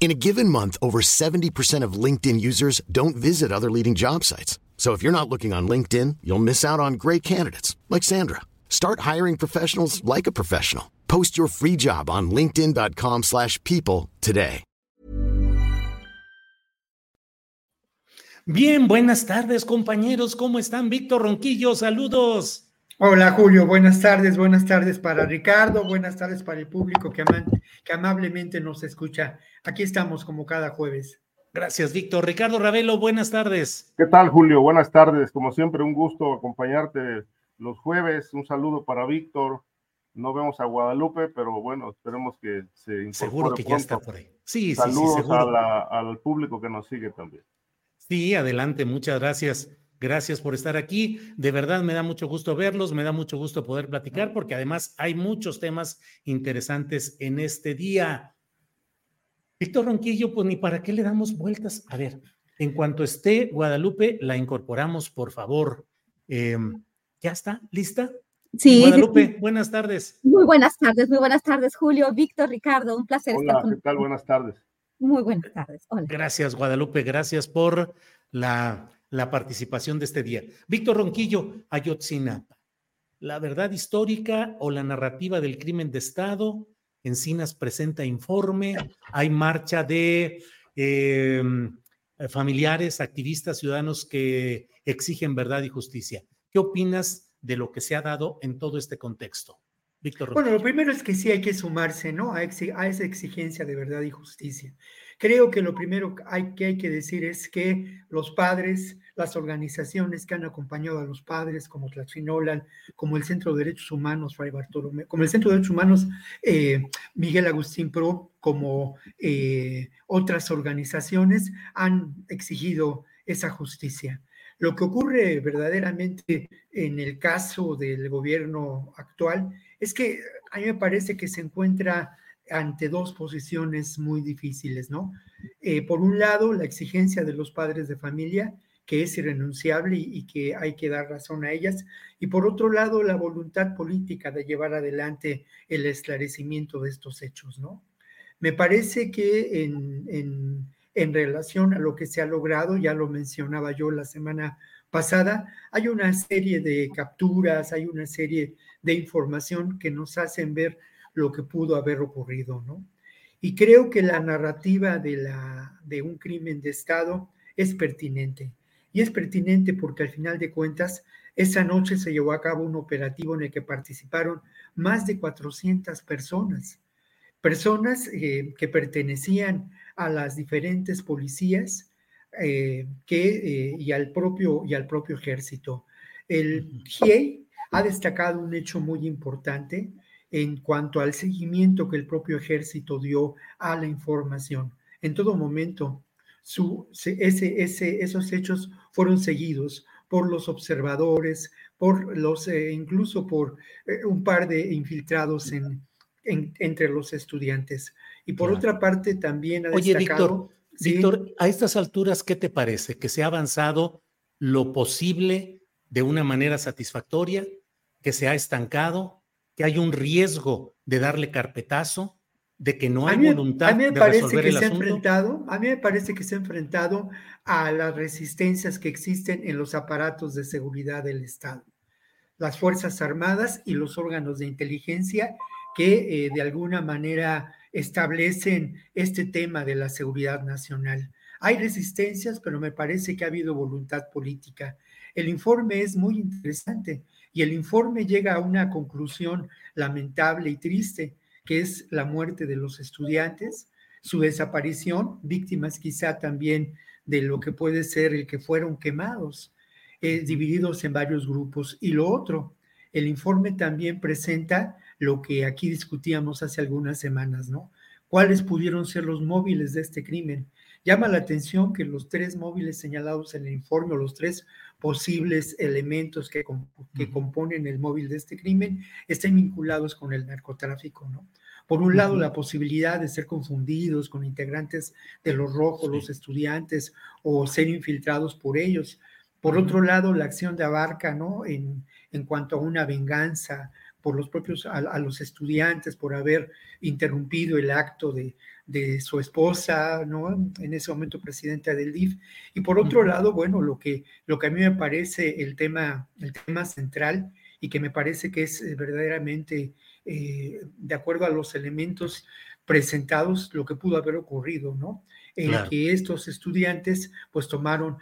In a given month, over 70% of LinkedIn users don't visit other leading job sites. So if you're not looking on LinkedIn, you'll miss out on great candidates like Sandra. Start hiring professionals like a professional. Post your free job on linkedin.com/people today. Bien, buenas tardes, compañeros. ¿Cómo están? Víctor Ronquillo, saludos. Hola Julio, buenas tardes, buenas tardes para Ricardo, buenas tardes para el público que, aman- que amablemente nos escucha. Aquí estamos como cada jueves. Gracias, Víctor. Ricardo Ravelo, buenas tardes. ¿Qué tal, Julio? Buenas tardes. Como siempre, un gusto acompañarte los jueves. Un saludo para Víctor. No vemos a Guadalupe, pero bueno, esperemos que se incorpore Seguro que ya está por ahí. Sí, sí, sí, Saludos seguro. a la- al público que nos sigue también. Sí, adelante, muchas gracias. Gracias por estar aquí. De verdad me da mucho gusto verlos, me da mucho gusto poder platicar porque además hay muchos temas interesantes en este día. Víctor Ronquillo, pues ni para qué le damos vueltas. A ver, en cuanto esté Guadalupe, la incorporamos, por favor. Em, ¿Ya está? ¿Lista? Sí, Guadalupe, sí. buenas tardes. Muy buenas tardes, muy buenas tardes, Julio, Víctor, Ricardo, un placer Hola, estar ¿qué con tal? Buenas tardes. Muy buenas tardes. Hola. Gracias, Guadalupe. Gracias por la, la participación de este día. Víctor Ronquillo, Ayotzinapa. La verdad histórica o la narrativa del crimen de Estado. Encinas presenta informe. Hay marcha de eh, familiares, activistas, ciudadanos que exigen verdad y justicia. ¿Qué opinas de lo que se ha dado en todo este contexto? Víctor Bueno, lo primero es que sí hay que sumarse, ¿no? A esa exigencia de verdad y justicia. Creo que lo primero que hay, que decir es que los padres, las organizaciones que han acompañado a los padres, como Tlaxinolan, como el Centro de Derechos Humanos, Fray Bartolomé, como el Centro de Derechos Humanos, eh, Miguel Agustín Pro, como eh, otras organizaciones, han exigido esa justicia. Lo que ocurre verdaderamente en el caso del gobierno actual es que a mí me parece que se encuentra ante dos posiciones muy difíciles, ¿no? Eh, por un lado, la exigencia de los padres de familia, que es irrenunciable y, y que hay que dar razón a ellas, y por otro lado, la voluntad política de llevar adelante el esclarecimiento de estos hechos, ¿no? Me parece que en, en, en relación a lo que se ha logrado, ya lo mencionaba yo la semana pasada, hay una serie de capturas, hay una serie de información que nos hacen ver lo que pudo haber ocurrido, ¿no? Y creo que la narrativa de, la, de un crimen de Estado es pertinente. Y es pertinente porque al final de cuentas, esa noche se llevó a cabo un operativo en el que participaron más de 400 personas. Personas eh, que pertenecían a las diferentes policías eh, que, eh, y, al propio, y al propio ejército. El GIEI ha destacado un hecho muy importante en cuanto al seguimiento que el propio ejército dio a la información. En todo momento, su, ese, ese, esos hechos fueron seguidos por los observadores, por los, eh, incluso por eh, un par de infiltrados en, en, entre los estudiantes. Y por claro. otra parte, también ha Oye, destacado... Víctor, ¿sí? Víctor, a estas alturas, ¿qué te parece? ¿Que se ha avanzado lo posible de una manera satisfactoria? ¿Que se ha estancado? ¿Que hay un riesgo de darle carpetazo? ¿De que no hay a mí, voluntad a mí me de parece resolver que el se ha enfrentado, a mí me parece que se ha enfrentado a las resistencias que existen en los aparatos de seguridad del Estado, las Fuerzas Armadas y los órganos de inteligencia que eh, de alguna manera establecen este tema de la seguridad nacional. Hay resistencias, pero me parece que ha habido voluntad política. El informe es muy interesante y el informe llega a una conclusión lamentable y triste, que es la muerte de los estudiantes, su desaparición, víctimas quizá también de lo que puede ser el que fueron quemados, eh, divididos en varios grupos. Y lo otro, el informe también presenta lo que aquí discutíamos hace algunas semanas, ¿no? ¿Cuáles pudieron ser los móviles de este crimen? Llama la atención que los tres móviles señalados en el informe, o los tres posibles elementos que, que componen el móvil de este crimen, estén vinculados con el narcotráfico, ¿no? Por un lado, la posibilidad de ser confundidos con integrantes de los rojos, los estudiantes, o ser infiltrados por ellos. Por otro lado, la acción de Abarca, ¿no? En, en cuanto a una venganza por los propios, a, los estudiantes, por haber interrumpido el acto de, de, su esposa, ¿no? En ese momento presidenta del DIF. Y por otro lado, bueno, lo que, lo que a mí me parece el tema, el tema central y que me parece que es eh, verdaderamente eh, de acuerdo a los elementos presentados, lo que pudo haber ocurrido, ¿no? En que estos estudiantes pues tomaron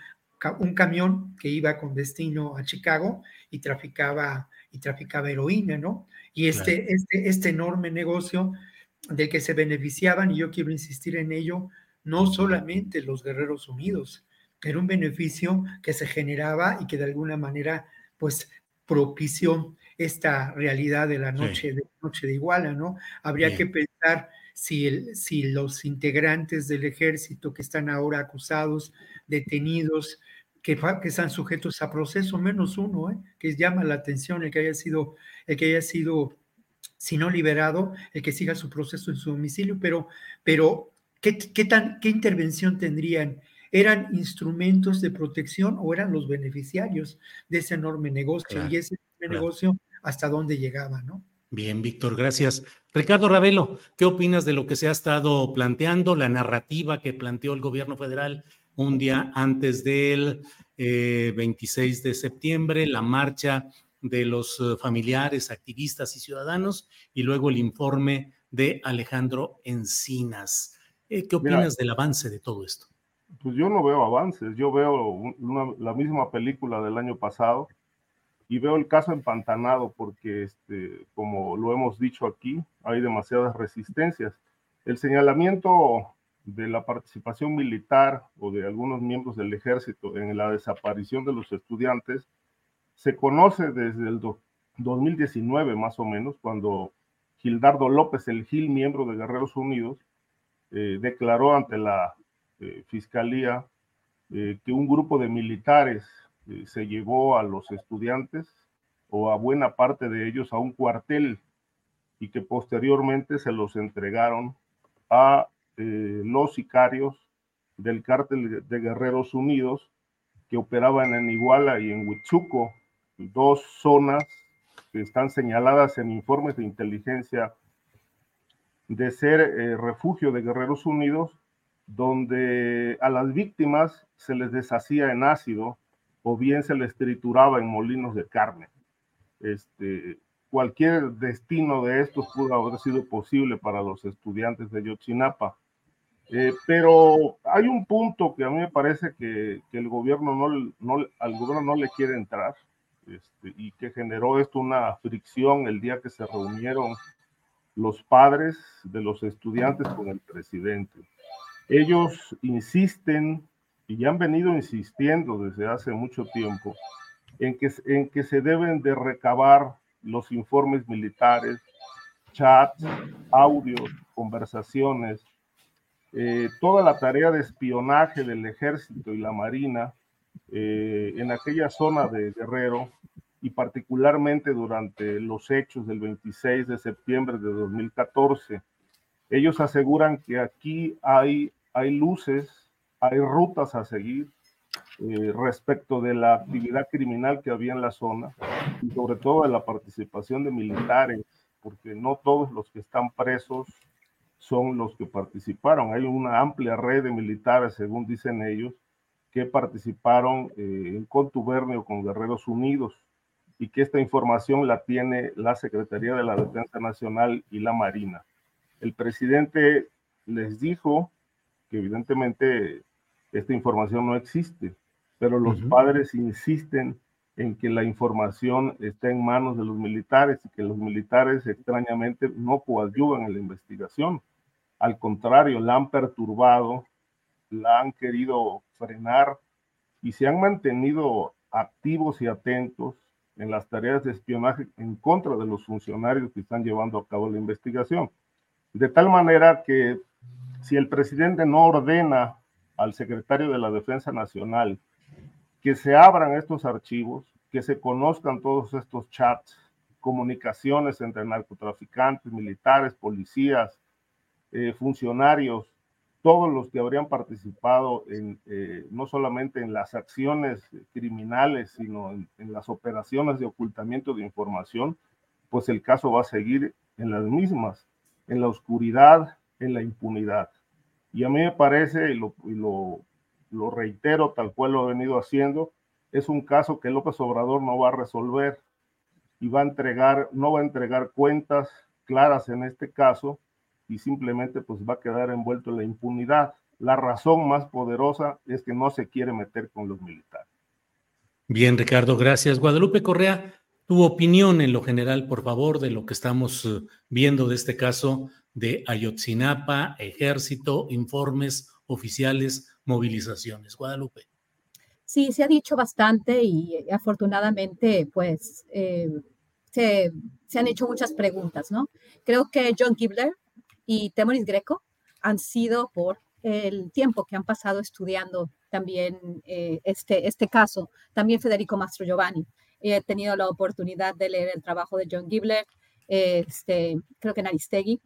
un camión que iba con destino a Chicago y traficaba, y traficaba heroína, ¿no? Y este, este, este enorme negocio del que se beneficiaban, y yo quiero insistir en ello, no solamente los Guerreros Unidos, era un beneficio que se generaba y que de alguna manera pues propició esta realidad de la noche, de, noche de Iguala, ¿no? Habría que pensar si, el, si los integrantes del ejército que están ahora acusados, detenidos, que, que están sujetos a proceso, menos uno, ¿eh? que llama la atención el que haya sido, el que haya sido, si no liberado, el que siga su proceso en su domicilio, pero, pero ¿qué, qué, tan, ¿qué intervención tendrían? ¿Eran instrumentos de protección o eran los beneficiarios de ese enorme negocio? y ese negocio hasta dónde llegaba, ¿no? Bien, Víctor, gracias. Ricardo Ravelo, ¿qué opinas de lo que se ha estado planteando, la narrativa que planteó el gobierno federal un día antes del 26 eh, de septiembre, la marcha de los eh, familiares, activistas y ciudadanos, y luego el informe de Alejandro Encinas? Eh, ¿Qué opinas del avance de todo esto? Pues yo no veo avances, yo veo la misma película del año pasado, y veo el caso empantanado porque, este, como lo hemos dicho aquí, hay demasiadas resistencias. El señalamiento de la participación militar o de algunos miembros del ejército en la desaparición de los estudiantes se conoce desde el 2019 más o menos, cuando Gildardo López, el Gil, miembro de Guerreros Unidos, eh, declaró ante la eh, Fiscalía eh, que un grupo de militares se llevó a los estudiantes o a buena parte de ellos a un cuartel y que posteriormente se los entregaron a los sicarios del cártel de Guerreros Unidos que operaban en Iguala y en Huichuco, dos zonas que están señaladas en informes de inteligencia de ser eh, refugio de Guerreros Unidos, donde a las víctimas se les deshacía en ácido o bien se les trituraba en molinos de carne. Este, cualquier destino de estos pudo haber sido posible para los estudiantes de Yotzinapa. Eh, pero hay un punto que a mí me parece que, que el gobierno no, no, al gobierno no le quiere entrar este, y que generó esto una fricción el día que se reunieron los padres de los estudiantes con el presidente. Ellos insisten y han venido insistiendo desde hace mucho tiempo en que, en que se deben de recabar los informes militares, chats, audios, conversaciones, eh, toda la tarea de espionaje del ejército y la marina eh, en aquella zona de Guerrero y particularmente durante los hechos del 26 de septiembre de 2014. Ellos aseguran que aquí hay, hay luces hay rutas a seguir eh, respecto de la actividad criminal que había en la zona y sobre todo de la participación de militares, porque no todos los que están presos son los que participaron. Hay una amplia red de militares, según dicen ellos, que participaron eh, en contubernio con Guerreros Unidos y que esta información la tiene la Secretaría de la Defensa Nacional y la Marina. El presidente les dijo que evidentemente esta información no existe, pero los padres insisten en que la información está en manos de los militares y que los militares extrañamente no coadyuvan en la investigación. Al contrario, la han perturbado, la han querido frenar y se han mantenido activos y atentos en las tareas de espionaje en contra de los funcionarios que están llevando a cabo la investigación. De tal manera que si el presidente no ordena al secretario de la Defensa Nacional que se abran estos archivos, que se conozcan todos estos chats, comunicaciones entre narcotraficantes, militares, policías, eh, funcionarios, todos los que habrían participado en, eh, no solamente en las acciones criminales, sino en, las operaciones de ocultamiento de información, pues el caso va a seguir en las mismas, en la oscuridad, en la impunidad. Y a mí me parece, y lo lo reitero tal cual lo he venido haciendo, es un caso que López Obrador no va a resolver y va a entregar, no va a entregar cuentas claras en este caso y simplemente pues va a quedar envuelto en la impunidad. La razón más poderosa es que no se quiere meter con los militares. Bien, Ricardo, gracias. Guadalupe Correa, tu opinión en lo general, por favor, de lo que estamos eh, viendo de este caso de Ayotzinapa, ejército, informes oficiales movilizaciones. Guadalupe. Sí, se ha dicho bastante y eh, afortunadamente, pues, eh, se, han hecho muchas preguntas, ¿no? Creo que John Gibler y Temoris Greco han sido por el tiempo que han pasado estudiando también eh, este, este caso, también Federico Mastro Giovanni. He tenido la oportunidad de leer el trabajo de John Gibler, este, creo que en Aristegui,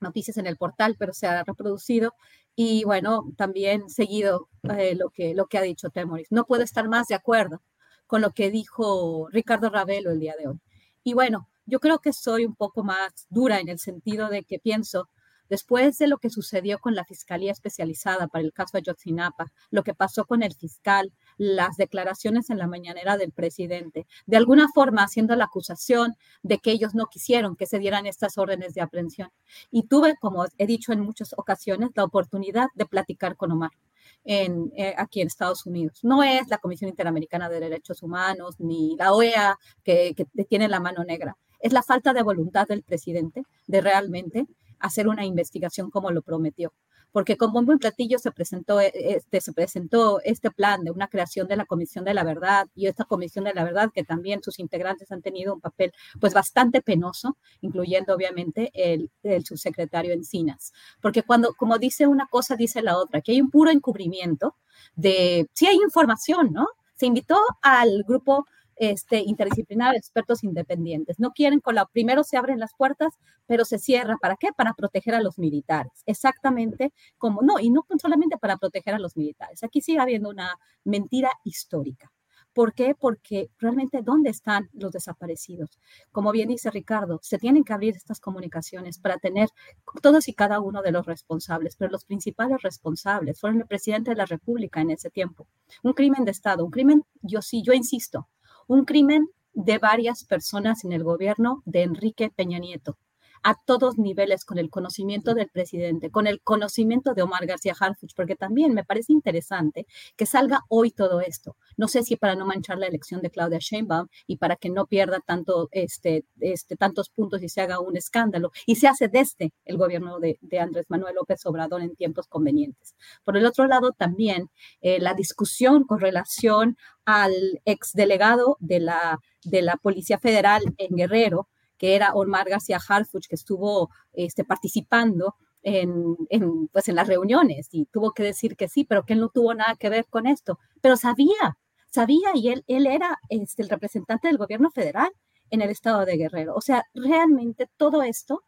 noticias en el portal, pero se ha reproducido y bueno, también seguido eh, lo, que, lo que ha dicho Temoris. No puedo estar más de acuerdo con lo que dijo Ricardo Ravelo el día de hoy. Y bueno, yo creo que soy un poco más dura en el sentido de que pienso Después de lo que sucedió con la Fiscalía Especializada para el caso Ayotzinapa, lo que pasó con el fiscal, las declaraciones en la mañanera del presidente, de alguna forma haciendo la acusación de que ellos no quisieron que se dieran estas órdenes de aprehensión. Y tuve, como he dicho en muchas ocasiones, la oportunidad de platicar con Omar. En, eh, aquí en Estados Unidos. No es la Comisión Interamericana de Derechos Humanos ni la OEA que, que tiene la mano negra. Es la falta de voluntad del presidente de realmente hacer una investigación como lo prometió. Porque con bombo platillo se presentó, eh, este, se presentó este plan de una creación de la Comisión de la Verdad y esta Comisión de la Verdad que también sus integrantes han tenido un papel pues bastante penoso, incluyendo obviamente el, el subsecretario Encinas. Porque cuando, como dice una cosa, dice la otra, que hay un puro encubrimiento de, sí hay información, ¿no? Se invitó al grupo este, interdisciplinar expertos independientes. No quieren la, primero se abren las puertas, pero se cierra. ¿Para qué? Para proteger a los militares. Exactamente como, no, y no solamente para proteger a los militares. Aquí sigue habiendo una mentira histórica. ¿Por qué? Porque realmente ¿dónde están los desaparecidos? Como bien dice Ricardo, se tienen que abrir estas comunicaciones para tener todos y cada uno de los responsables, pero los principales responsables fueron el presidente de la República en ese tiempo. Un crimen de Estado, un crimen, yo sí, yo insisto, un crimen de varias personas en el gobierno de Enrique Peña Nieto a todos niveles con el conocimiento del presidente, con el conocimiento de Omar García Harfuch, porque también me parece interesante que salga hoy todo esto. No sé si para no manchar la elección de Claudia Sheinbaum y para que no pierda tanto, este, este, tantos puntos y se haga un escándalo, y se hace desde el gobierno de, Andrés Manuel López Obrador en tiempos convenientes. Por el otro lado, también eh, la discusión con relación al exdelegado de la, de la Policía Federal en Guerrero, que era Omar García Harfuch, que estuvo este, participando en, pues en las reuniones y tuvo que decir que sí, pero que él no tuvo nada que ver con esto. Pero sabía, sabía y él, él era este, el representante del gobierno federal en el estado de Guerrero. O sea, realmente todo esto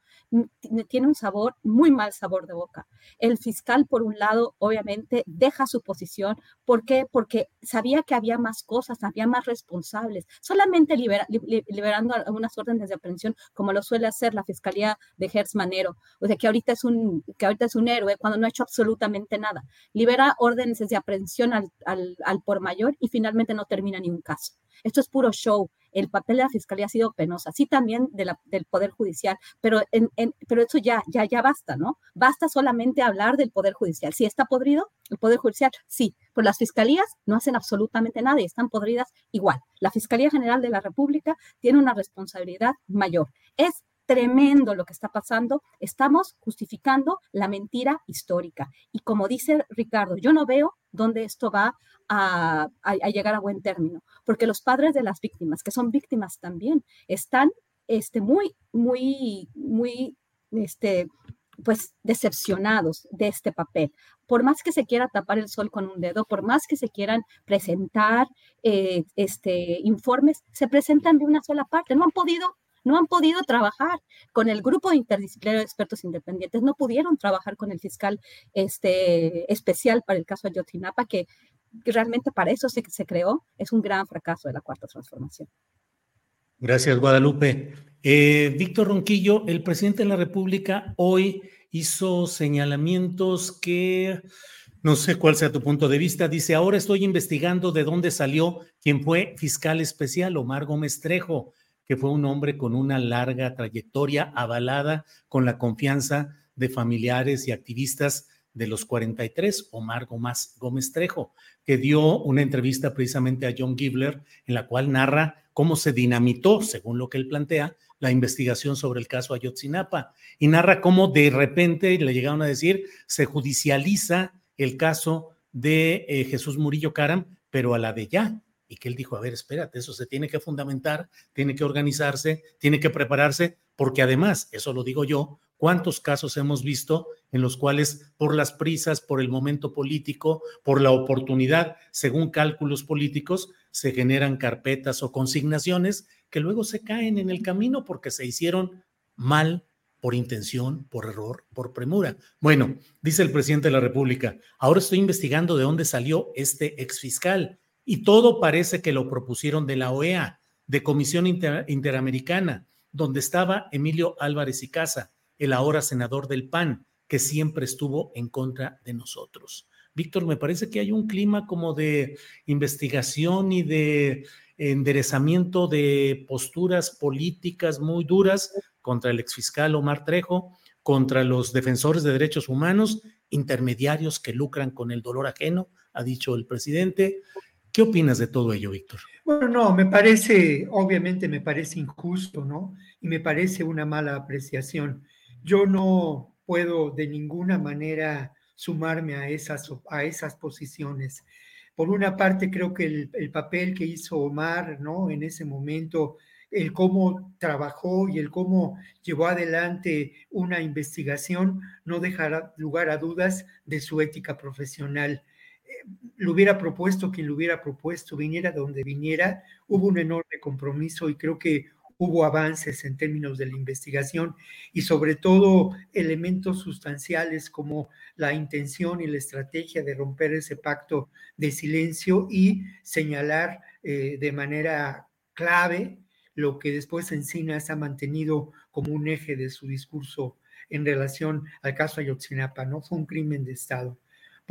tiene un sabor, muy mal sabor de boca. El fiscal, por un lado, obviamente deja su posición. ¿Por qué? Porque sabía que había más cosas, había más responsables. Solamente liberando algunas órdenes de aprehensión, como lo suele hacer la fiscalía de Gertz Manero. O sea, que ahorita, es un, que ahorita es un héroe cuando no ha hecho absolutamente nada. Libera órdenes de aprehensión al, al, al por mayor y finalmente no termina ni un caso. Esto es puro show. El papel de la Fiscalía ha sido penoso, así también del Poder Judicial, pero, en, pero eso ya, ya, ya basta, ¿no? Basta solamente hablar del Poder Judicial. Si está podrido, el Poder Judicial, sí, pero las fiscalías no hacen absolutamente nada y están podridas igual. La Fiscalía General de la República tiene una responsabilidad mayor. Es tremendo lo que está pasando. Estamos justificando la mentira histórica. Y como dice Ricardo, yo no veo dónde esto va a, llegar a buen término, porque los padres de las víctimas, que son víctimas también, están este, muy, muy, muy, este, pues decepcionados de este papel. Por más que se quiera tapar el sol con un dedo, por más que se quieran presentar eh, este, informes, se presentan de una sola parte. No han podido no han podido trabajar con el grupo interdisciplinario de expertos independientes, no pudieron trabajar con el fiscal este, especial para el caso Ayotzinapa, que, realmente para eso se, se creó, es un gran fracaso de la cuarta transformación. Gracias, Guadalupe. Eh, Víctor Ronquillo, el presidente de la República hoy hizo señalamientos que no sé cuál sea tu punto de vista. Dice, ahora estoy investigando de dónde salió quien fue fiscal especial, Omar Gómez Trejo que fue un hombre con una larga trayectoria avalada con la confianza de familiares y activistas de los 43, Omar Gómez, Gómez Trejo, que dio una entrevista precisamente a John Gibler en la cual narra cómo se dinamitó, según lo que él plantea, la investigación sobre el caso Ayotzinapa y narra cómo de repente le llegaron a decir se judicializa el caso de eh, Jesús Murillo Caram, pero a la de ya, y que él dijo, a ver, espérate, eso se tiene que fundamentar, tiene que organizarse, tiene que prepararse, porque además, eso lo digo yo, ¿cuántos casos hemos visto en los cuales por las prisas, por el momento político, por la oportunidad, según cálculos políticos, se generan carpetas o consignaciones que luego se caen en el camino porque se hicieron mal por intención, por error, por premura. Bueno, dice el presidente de la República, ahora estoy investigando de dónde salió este exfiscal y todo parece que lo propusieron de la OEA, de Comisión Interamericana, donde estaba Emilio Álvarez y Casa, el ahora senador del PAN, que siempre estuvo en contra de nosotros. Víctor, me parece que hay un clima como de investigación y de enderezamiento de posturas políticas muy duras contra el exfiscal Omar Trejo, contra los defensores de derechos humanos, intermediarios que lucran con el dolor ajeno, ha dicho el presidente, ¿Qué opinas de todo ello, Víctor? Bueno, no, me parece, obviamente me parece injusto, ¿no? Y me parece una mala apreciación. Yo no puedo de ninguna manera sumarme a esas, a esas posiciones. Por una parte, creo que el, el papel que hizo Omar, ¿no? En ese momento, el cómo trabajó y el cómo llevó adelante una investigación, no dejará lugar a dudas de su ética profesional lo hubiera propuesto quien lo hubiera propuesto, viniera de donde viniera, hubo un enorme compromiso y creo que hubo avances en términos de la investigación y sobre todo elementos sustanciales como la intención y la estrategia de romper ese pacto de silencio y señalar eh, de manera clave lo que después Encinas ha mantenido como un eje de su discurso en relación al caso Ayotzinapa, ¿no? Fue un crimen de Estado.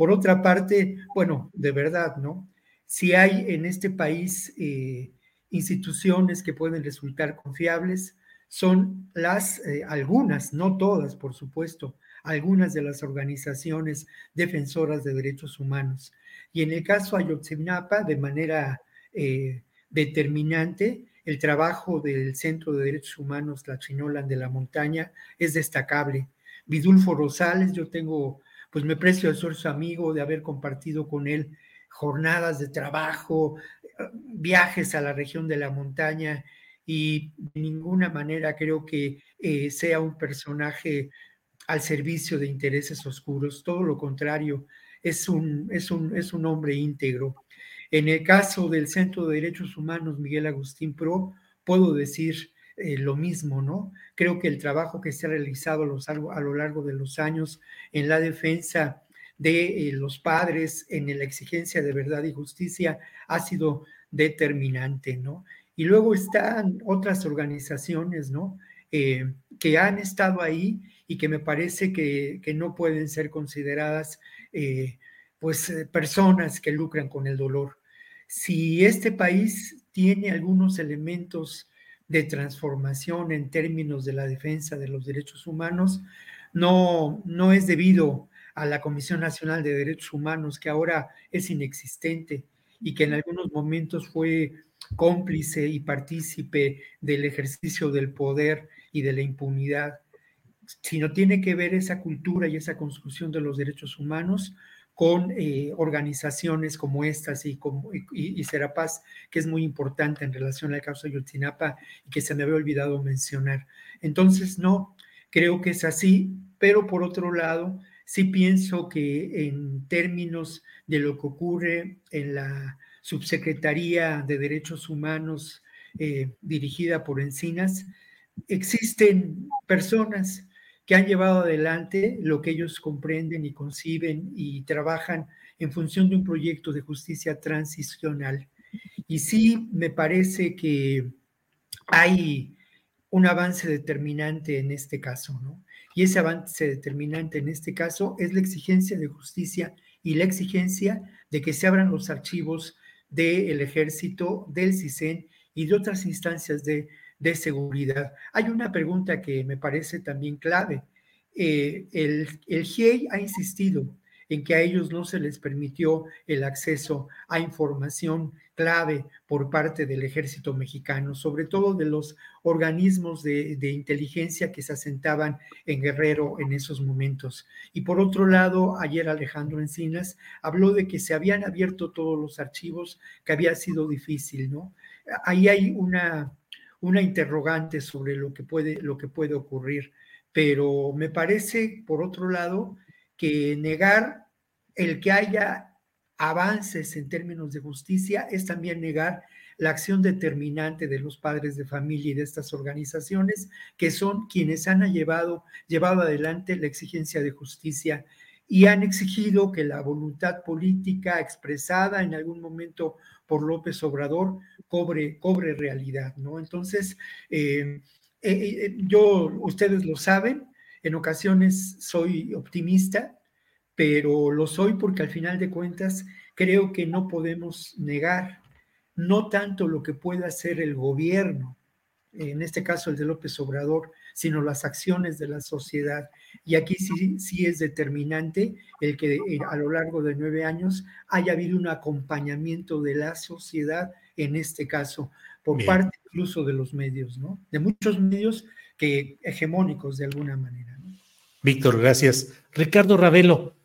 Por otra parte, bueno, de verdad, ¿no? Si hay en este país eh, instituciones que pueden resultar confiables, son las, eh, algunas, no todas, por supuesto, algunas de las organizaciones defensoras de derechos humanos. Y en el caso Ayotzinapa, de manera eh, determinante, el trabajo del Centro de Derechos Humanos La Chinolan de la Montaña es destacable. Vidulfo Rosales, yo tengo pues me precio de ser su amigo, de haber compartido con él jornadas de trabajo, viajes a la región de la montaña y de ninguna manera creo que eh, sea un personaje al servicio de intereses oscuros, todo lo contrario, es un, es un, es un hombre íntegro. En el caso del Centro de Derechos Humanos Miguel Agustín Pro, puedo decir eh, lo mismo, ¿no? Creo que el trabajo que se ha realizado a lo largo de los años en la defensa de eh, los padres, en la exigencia de verdad y justicia, ha sido determinante, ¿no? Y luego están otras organizaciones, ¿no? Eh, que han estado ahí y que me parece que, que no pueden ser consideradas, pues, personas que lucran con el dolor. Si este país tiene algunos elementos de transformación en términos de la defensa de los derechos humanos, no, no es debido a la Comisión Nacional de Derechos Humanos, que ahora es inexistente y que en algunos momentos fue cómplice y partícipe del ejercicio del poder y de la impunidad, sino tiene que ver esa cultura y esa construcción de los derechos humanos con eh, organizaciones como estas y, como, y, Serapaz, que es muy importante en relación al caso de Yotzinapa y que se me había olvidado mencionar. Entonces, no, creo que es así, pero por otro lado, sí pienso que en términos de lo que ocurre en la Subsecretaría de Derechos Humanos eh, dirigida por Encinas, existen personas que han llevado adelante lo que ellos comprenden y conciben y trabajan en función de un proyecto de justicia transicional. Y sí me parece que hay un avance determinante en este caso, ¿no? Y ese avance determinante en este caso es la exigencia de justicia y la exigencia de que se abran los archivos del ejército, del CISEN y de otras instancias de, seguridad. Hay una pregunta que me parece también clave. Eh, el, el GIEI ha insistido en que a ellos no se les permitió el acceso a información clave por parte del ejército mexicano, sobre todo de los organismos de, inteligencia que se asentaban en Guerrero en esos momentos. Y por otro lado, ayer Alejandro Encinas habló de que se habían abierto todos los archivos, que había sido difícil, ¿no? Ahí hay una, una interrogante sobre lo que, puede, lo que puede ocurrir, pero me parece, por otro lado, que negar el que haya avances en términos de justicia es también negar la acción determinante de los padres de familia y de estas organizaciones, que son quienes han llevado, llevado adelante la exigencia de justicia y han exigido que la voluntad política expresada en algún momento por López Obrador cobre, cobre realidad, ¿no? Entonces, eh, eh, eh, yo, ustedes lo saben, en ocasiones soy optimista, pero lo soy porque al final de cuentas creo que no podemos negar no tanto lo que pueda hacer el gobierno, en este caso el de López Obrador, sino las acciones de la sociedad. Y aquí sí, sí es determinante el que eh, a lo largo de nueve años haya habido un acompañamiento de la sociedad, en este caso, por parte incluso de los medios, ¿no? De muchos medios que hegemónicos de alguna manera. Víctor, gracias. Ricardo Ravelo,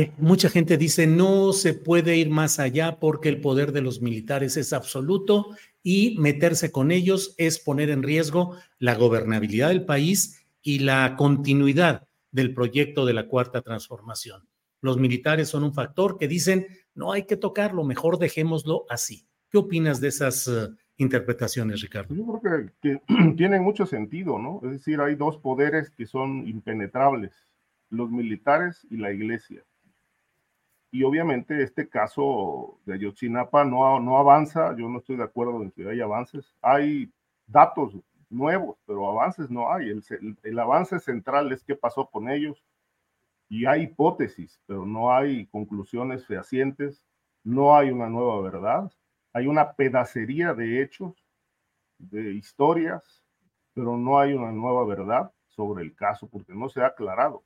eh, mucha gente dice no se puede ir más allá porque el poder de los militares es absoluto y meterse con ellos es poner en riesgo la gobernabilidad del país y la continuidad del proyecto de la cuarta transformación. Los militares son un factor que dicen no hay que tocarlo, mejor dejémoslo así. ¿Qué opinas de esas eh, interpretaciones, Ricardo? Yo creo que, que tienen mucho sentido, ¿no? Es decir, hay dos poderes que son impenetrables, los militares y la iglesia y obviamente este caso de Ayotzinapa no, no avanza, yo no estoy de acuerdo en que haya avances, hay datos nuevos, pero avances no hay, el, el, avance central es qué pasó con ellos. Y hay hipótesis, pero no hay conclusiones fehacientes, no hay una nueva verdad, hay una pedacería de hechos, de historias, pero no hay una nueva verdad sobre el caso porque no se ha aclarado.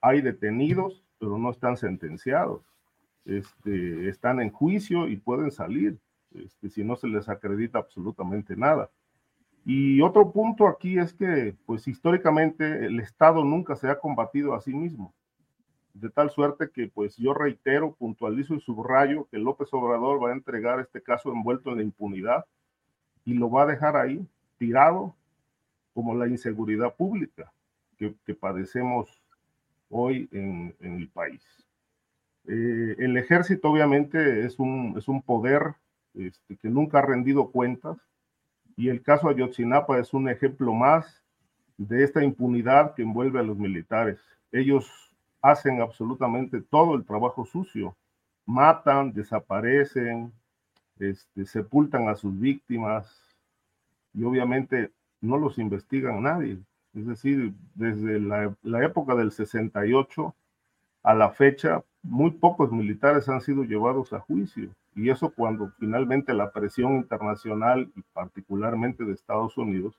Hay detenidos, pero no están sentenciados. Este, están en juicio y pueden salir este, si no se les acredita absolutamente nada. Y otro punto aquí es que, pues históricamente, el Estado nunca se ha combatido a sí mismo. De tal suerte que, pues yo reitero, puntualizo y subrayo que López Obrador va a entregar este caso envuelto en la impunidad y lo va a dejar ahí, tirado, como la inseguridad pública que, que padecemos hoy en, el país. Eh, el ejército obviamente es un, es un poder este, que nunca ha rendido cuentas y el caso Ayotzinapa es un ejemplo más de esta impunidad que envuelve a los militares. Ellos hacen absolutamente todo el trabajo sucio, matan, desaparecen, este, sepultan a sus víctimas y obviamente no los investigan nadie. Es decir, desde la, época del 68 a la fecha, muy pocos militares han sido llevados a juicio. Y eso cuando finalmente la presión internacional y particularmente de Estados Unidos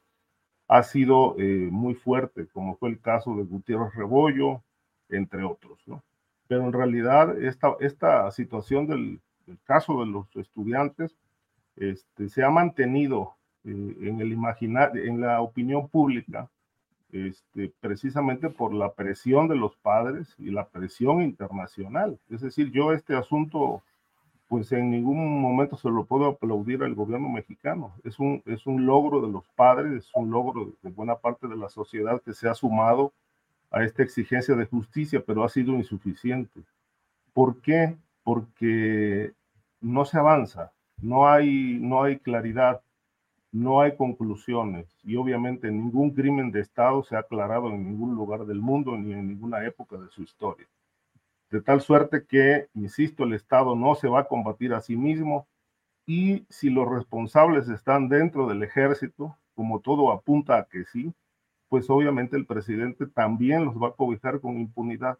ha sido eh, muy fuerte, como fue el caso de Gutiérrez Rebollo, entre otros. Pero en realidad esta, esta situación del, caso de los estudiantes este, se ha mantenido eh, en el en la opinión pública, este, precisamente por la presión de los padres y la presión internacional. Es decir, yo este asunto, pues en ningún momento se lo puedo aplaudir al gobierno mexicano. Es un, es un logro de los padres, es un logro de buena parte de la sociedad que se ha sumado a esta exigencia de justicia, pero ha sido insuficiente. ¿Por qué? Porque no se avanza, no hay, no hay claridad, no hay conclusiones y obviamente ningún crimen de Estado se ha aclarado en ningún lugar del mundo ni en ninguna época de su historia. De tal suerte que, insisto, el Estado no se va a combatir a sí mismo y si los responsables están dentro del ejército, como todo apunta a que sí, pues obviamente el presidente también los va a cobijar con impunidad,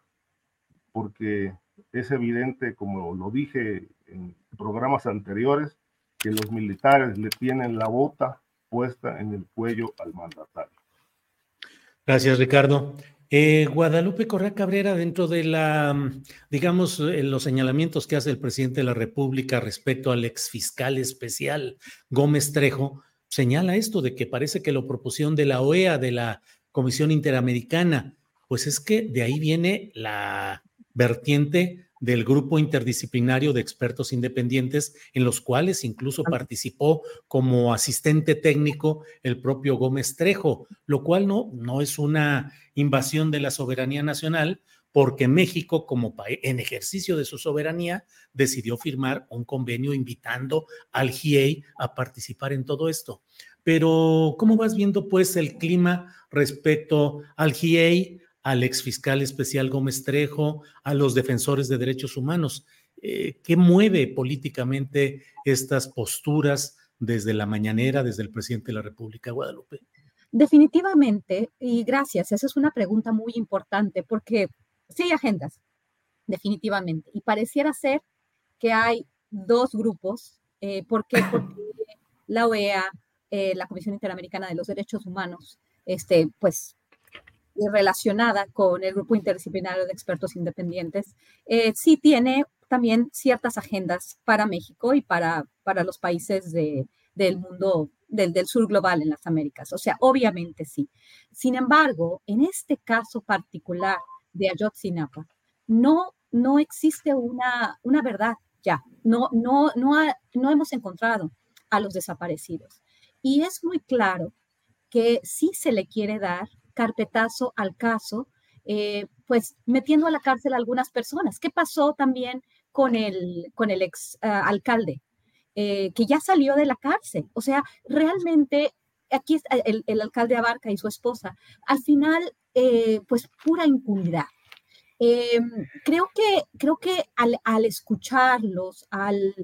porque es evidente, como lo dije en programas anteriores, que los militares le tienen la bota puesta en el cuello al mandatario. Gracias, Ricardo. Eh, Guadalupe Correa Cabrera, dentro de la, digamos, eh, los señalamientos que hace el presidente de la República respecto al exfiscal especial Gómez Trejo, señala esto de que parece que la proposición de la OEA, de la Comisión Interamericana, pues es que de ahí viene la vertiente del grupo interdisciplinario de expertos independientes, en los cuales incluso participó como asistente técnico el propio Gómez Trejo, lo cual no, no es una invasión de la soberanía nacional, porque México, como en ejercicio de su soberanía, decidió firmar un convenio invitando al GIEI a participar en todo esto. Pero, ¿cómo vas viendo pues el clima respecto al GIEI, al exfiscal especial Gómez Trejo, a los defensores de derechos humanos? Eh, ¿Qué mueve políticamente estas posturas desde la mañanera, desde el presidente de la República, Guadalupe? Definitivamente, y gracias, esa es una pregunta muy importante porque Sí hay agendas, definitivamente. Y pareciera ser que hay dos grupos, eh, porque, la OEA, eh, la Comisión Interamericana de los Derechos Humanos, este, pues relacionada con el grupo interdisciplinario de expertos independientes, eh, sí tiene también ciertas agendas para México y para, para los países del mundo del, del, sur global en las Américas. O sea, obviamente sí. Sin embargo, en este caso particular, de Ayotzinapa, no, no existe una, una verdad ya, no, no, no, no hemos encontrado a los desaparecidos. Y es muy claro que sí se le quiere dar carpetazo al caso, eh, pues metiendo a la cárcel a algunas personas. ¿Qué pasó también con el, con el ex eh, alcalde? Eh, que ya salió de la cárcel. O sea, realmente aquí el, el, alcalde Abarca y su esposa, al final pues pura impunidad. Eh, creo que, creo que al, escucharlos, al,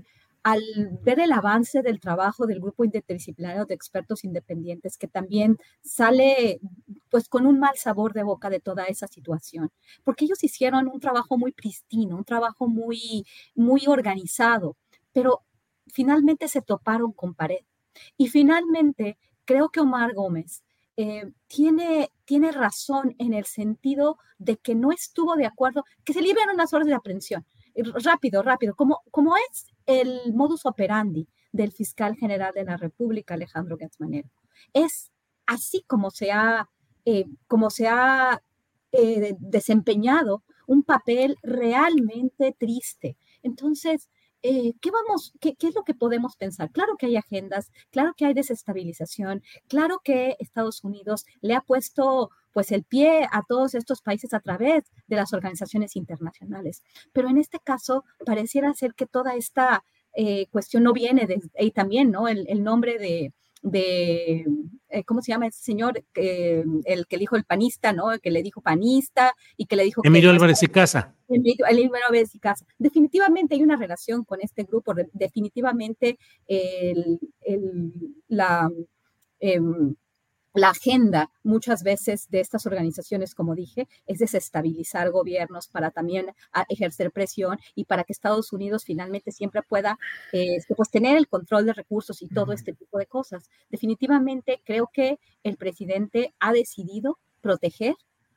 al, ver el avance del trabajo del grupo interdisciplinario de expertos independientes, que también sale pues con un mal sabor de boca de toda esa situación, porque ellos hicieron un trabajo muy pristino, un trabajo muy, muy organizado, pero finalmente se toparon con pared. Y finalmente, creo que Omar Gómez eh, tiene, tiene razón en el sentido de que no estuvo de acuerdo, que se libren unas horas de aprehensión. Rápido, rápido, como, como es el modus operandi del fiscal general de la República, Alejandro Gatzmanero. Es así como se ha, eh, como se ha eh, desempeñado un papel realmente triste. Entonces, eh, ¿qué, vamos, qué, es lo que podemos pensar? Claro que hay agendas, claro que hay desestabilización, claro que Estados Unidos le ha puesto pues el pie a todos estos países a través de las organizaciones internacionales. Pero en este caso pareciera ser que toda esta eh, cuestión no viene de, y también, ¿no? el nombre de, de, eh, ¿cómo se llama ese señor? el que dijo el panista, ¿no? El que le dijo panista y que le dijo... Emilio Álvarez y Casa. Emilio, Álvarez y Casa. Definitivamente hay una relación con este grupo, definitivamente el, la... Em, la agenda muchas veces de estas organizaciones, como dije, es desestabilizar gobiernos para también ah, ejercer presión y para que Estados Unidos finalmente siempre pueda este, pues, tener el control de recursos y todo este tipo de cosas. Definitivamente creo que el presidente ha decidido proteger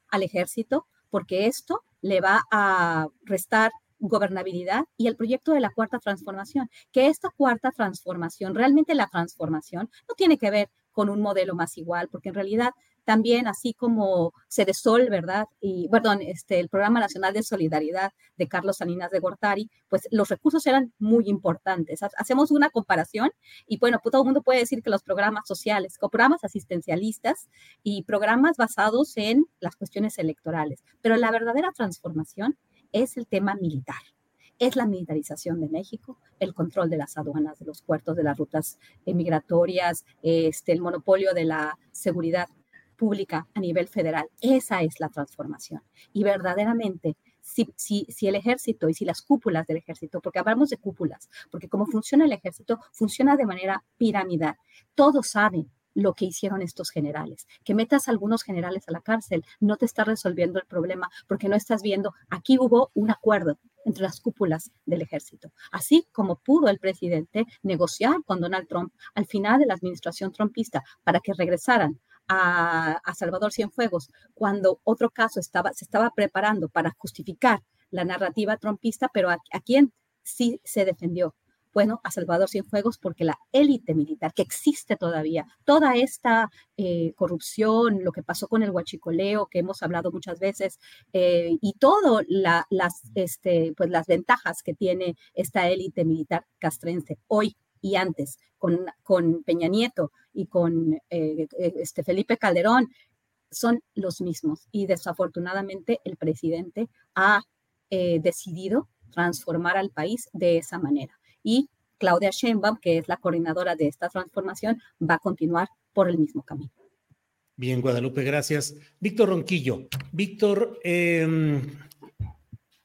al ejército porque esto le va a restar gobernabilidad y el proyecto de la cuarta transformación, que esta cuarta transformación, realmente la transformación, no tiene que ver con un modelo más igual, porque en realidad también así como Cedesol, ¿verdad? Y, perdón, este, el Programa Nacional de Solidaridad de Carlos Salinas de Gortari, pues los recursos eran muy importantes. Hacemos una comparación y bueno, pues todo el mundo puede decir que los programas sociales, programas asistencialistas y programas basados en las cuestiones electorales, pero la verdadera transformación es el tema militar es la militarización de México, el control de las aduanas, de los puertos, de las rutas migratorias, este, el monopolio de la seguridad pública a nivel federal. Esa es la transformación. Y verdaderamente, si, si, si, el ejército y si las cúpulas del ejército, porque hablamos de cúpulas, porque como funciona el ejército, funciona de manera piramidal. Todos saben lo que hicieron estos generales. Que metas a algunos generales a la cárcel no te está resolviendo el problema porque no estás viendo, aquí hubo un acuerdo entre las cúpulas del ejército. Así como pudo el presidente negociar con Donald Trump al final de la administración trumpista para que regresaran a, Salvador Cienfuegos cuando otro caso estaba, se estaba preparando para justificar la narrativa trumpista, pero a, a quien sí se defendió bueno, a Salvador Cienfuegos porque la élite militar que existe todavía, toda esta eh, corrupción, lo que pasó con el huachicoleo, que hemos hablado muchas veces, eh, y todas las, este, pues las ventajas que tiene esta élite militar castrense hoy y antes, con, con Peña Nieto y con eh, este Felipe Calderón, son los mismos. Y desafortunadamente el presidente ha decidido transformar al país de esa manera y Claudia Sheinbaum, que es la coordinadora de esta transformación, va a continuar por el mismo camino. Bien, Guadalupe, gracias. Víctor Ronquillo. Víctor, em,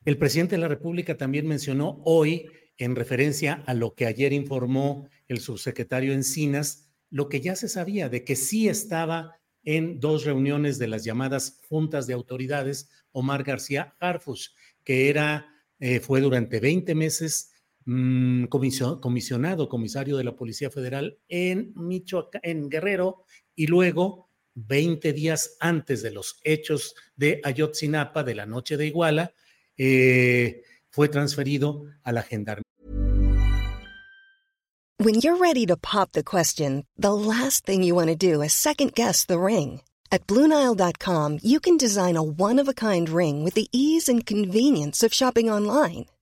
el presidente de la República también mencionó hoy, en referencia a lo que ayer informó el subsecretario Encinas, lo que ya se sabía de que sí estaba en dos reuniones de las llamadas juntas de autoridades, Omar García Harfus, que era, eh, fue durante 20 meses Mm, comisionado, comisario de la Policía Federal en Michoacán, en Guerrero, y luego, 20 días antes de los hechos de Ayotzinapa, de la noche de Iguala, eh, fue transferido a la gendarmería. When you're ready to pop the question, the last thing you want to do is second guess the ring. At BlueNile.com, you can design a one-of-a-kind ring with the ease and convenience of shopping online.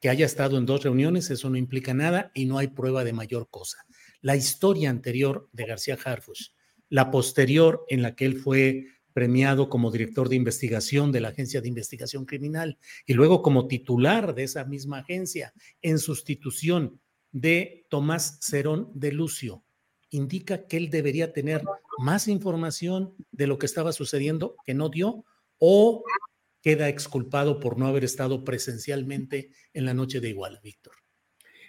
que haya estado en dos reuniones, eso no implica nada y no hay prueba de mayor cosa. La historia anterior de García Harfush, la posterior en la que él fue premiado como director de investigación de la Agencia de Investigación Criminal y luego como titular de esa misma agencia en sustitución de Tomás Cerón de Lucio, indica que él debería tener más información de lo que estaba sucediendo que no dio o queda exculpado por no haber estado presencialmente en la noche de Iguala, Víctor.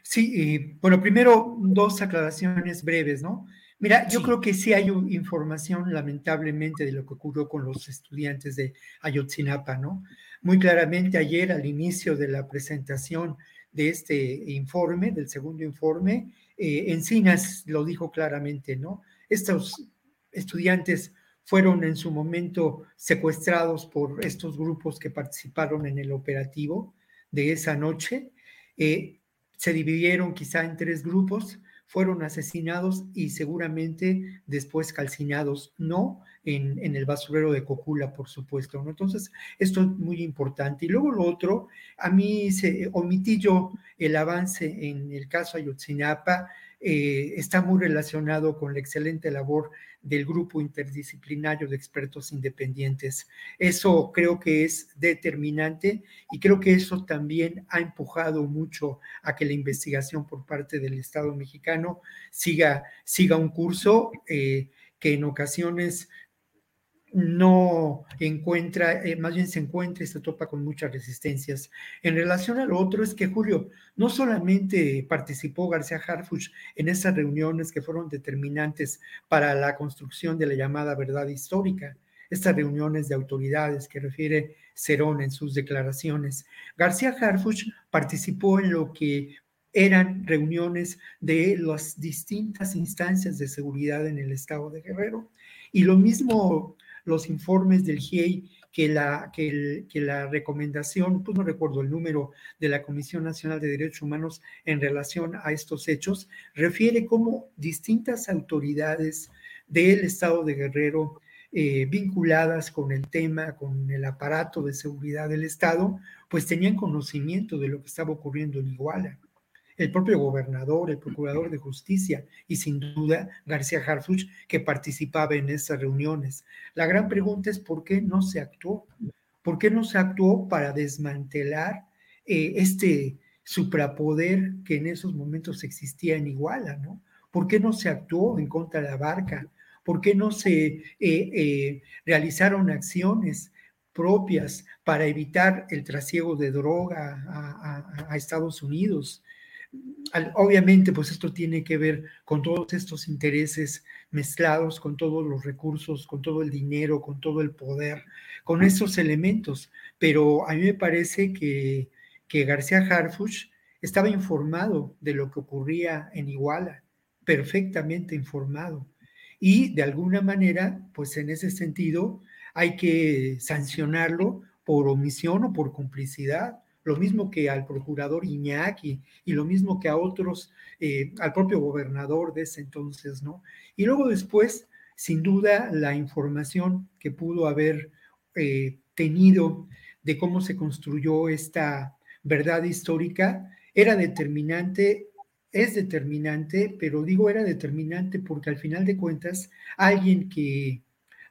Sí, bueno, primero dos aclaraciones breves, ¿no? Mira, yo creo que sí hay información, lamentablemente, de lo que ocurrió con los estudiantes de Ayotzinapa, ¿no? Muy claramente ayer, al inicio de la presentación de este informe, del segundo informe, eh, Encinas lo dijo claramente, ¿no? Estos estudiantes fueron en su momento secuestrados por estos grupos que participaron en el operativo de esa noche. Eh, se dividieron quizá en tres grupos, fueron asesinados y seguramente después calcinados, no en, el basurero de Cocula, por supuesto. Entonces, esto es muy importante. Y luego lo otro, a mí se omití yo el avance en el caso Ayotzinapa, eh, está muy relacionado con la excelente labor del grupo interdisciplinario de expertos independientes. Eso creo que es determinante y creo que eso también ha empujado mucho a que la investigación por parte del Estado mexicano siga, siga un curso eh, que en ocasiones no encuentra, eh, más bien se encuentra y se topa con muchas resistencias. En relación a lo otro es que Julio no solamente participó García Harfuch en esas reuniones que fueron determinantes para la construcción de la llamada verdad histórica, estas reuniones de autoridades que refiere Cerón en sus declaraciones. García Harfuch participó en lo que eran reuniones de las distintas instancias de seguridad en el estado de Guerrero. Y lo mismo los informes del GIEI que la, que, la recomendación, pues no recuerdo el número de la Comisión Nacional de Derechos Humanos en relación a estos hechos, refiere cómo distintas autoridades del Estado de Guerrero eh, vinculadas con el tema, con el aparato de seguridad del Estado, pues tenían conocimiento de lo que estaba ocurriendo en Iguala el propio gobernador, el procurador de justicia y sin duda García Harfuch que participaba en esas reuniones. La gran pregunta es por qué no se actuó, por qué no se actuó para desmantelar eh, este suprapoder que en esos momentos existía en Iguala, ¿no? ¿Por qué no se actuó en contra de la barca? ¿Por qué no se eh, eh, realizaron acciones propias para evitar el trasiego de droga a Estados Unidos? Obviamente, pues esto tiene que ver con todos estos intereses mezclados, con todos los recursos, con todo el dinero, con todo el poder, con esos elementos. Pero a mí me parece que, que García Harfuch estaba informado de lo que ocurría en Iguala, perfectamente informado. Y de alguna manera, pues en ese sentido, hay que sancionarlo por omisión o por complicidad lo mismo que al procurador Iñaki y lo mismo que a otros, eh, al propio gobernador de ese entonces, ¿no? Y luego después, sin duda, la información que pudo haber eh, tenido de cómo se construyó esta verdad histórica era determinante, es determinante, pero digo era determinante porque al final de cuentas, alguien que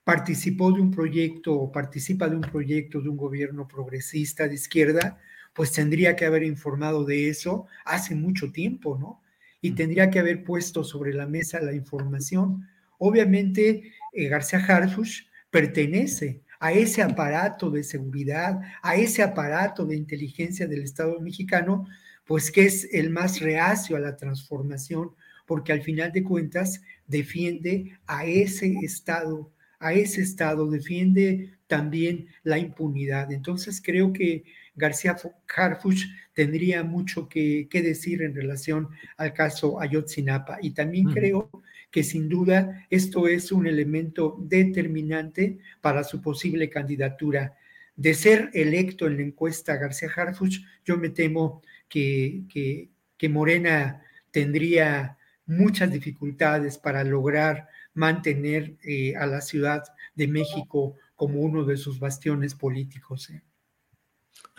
participó de un proyecto o participa de un proyecto de un gobierno progresista de izquierda, pues tendría que haber informado de eso hace mucho tiempo, ¿no? Y tendría que haber puesto sobre la mesa la información. Obviamente, eh, García Harfuch pertenece a ese aparato de seguridad, a ese aparato de inteligencia del Estado mexicano, pues que es el más reacio a la transformación, porque al final de cuentas defiende a ese Estado, a ese Estado, defiende también la impunidad. Entonces creo que García Harfuch tendría mucho que, decir en relación al caso Ayotzinapa. Y también creo que sin duda esto es un elemento determinante para su posible candidatura. De ser electo en la encuesta García Harfuch, yo me temo que, que, Morena tendría muchas dificultades para lograr mantener eh, a la Ciudad de México como uno de sus bastiones políticos. ¿eh?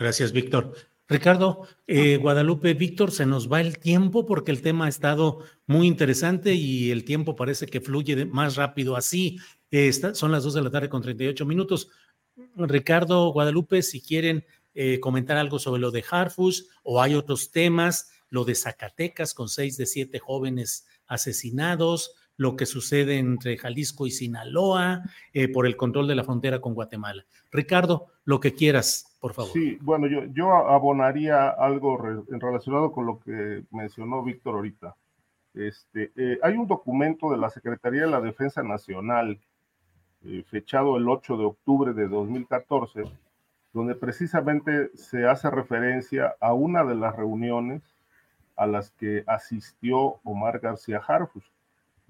Gracias, Víctor. Ricardo, eh, Guadalupe, Víctor, se nos va el tiempo porque el tema ha estado muy interesante y el tiempo parece que fluye más rápido así. son las dos de la tarde con 38 minutos. Ricardo, Guadalupe, si quieren eh, comentar algo sobre lo de Harfus o hay otros temas, lo de Zacatecas con seis de siete jóvenes asesinados, lo que sucede entre Jalisco y Sinaloa eh, por el control de la frontera con Guatemala. Ricardo, lo que quieras, por favor. Sí, bueno, yo, yo abonaría algo relacionado con lo que mencionó Víctor ahorita. Este, eh, hay un documento de la Secretaría de la Defensa Nacional, eh, fechado el 8 de octubre de 2014, donde precisamente se hace referencia a una de las reuniones a las que asistió Omar García Harfus.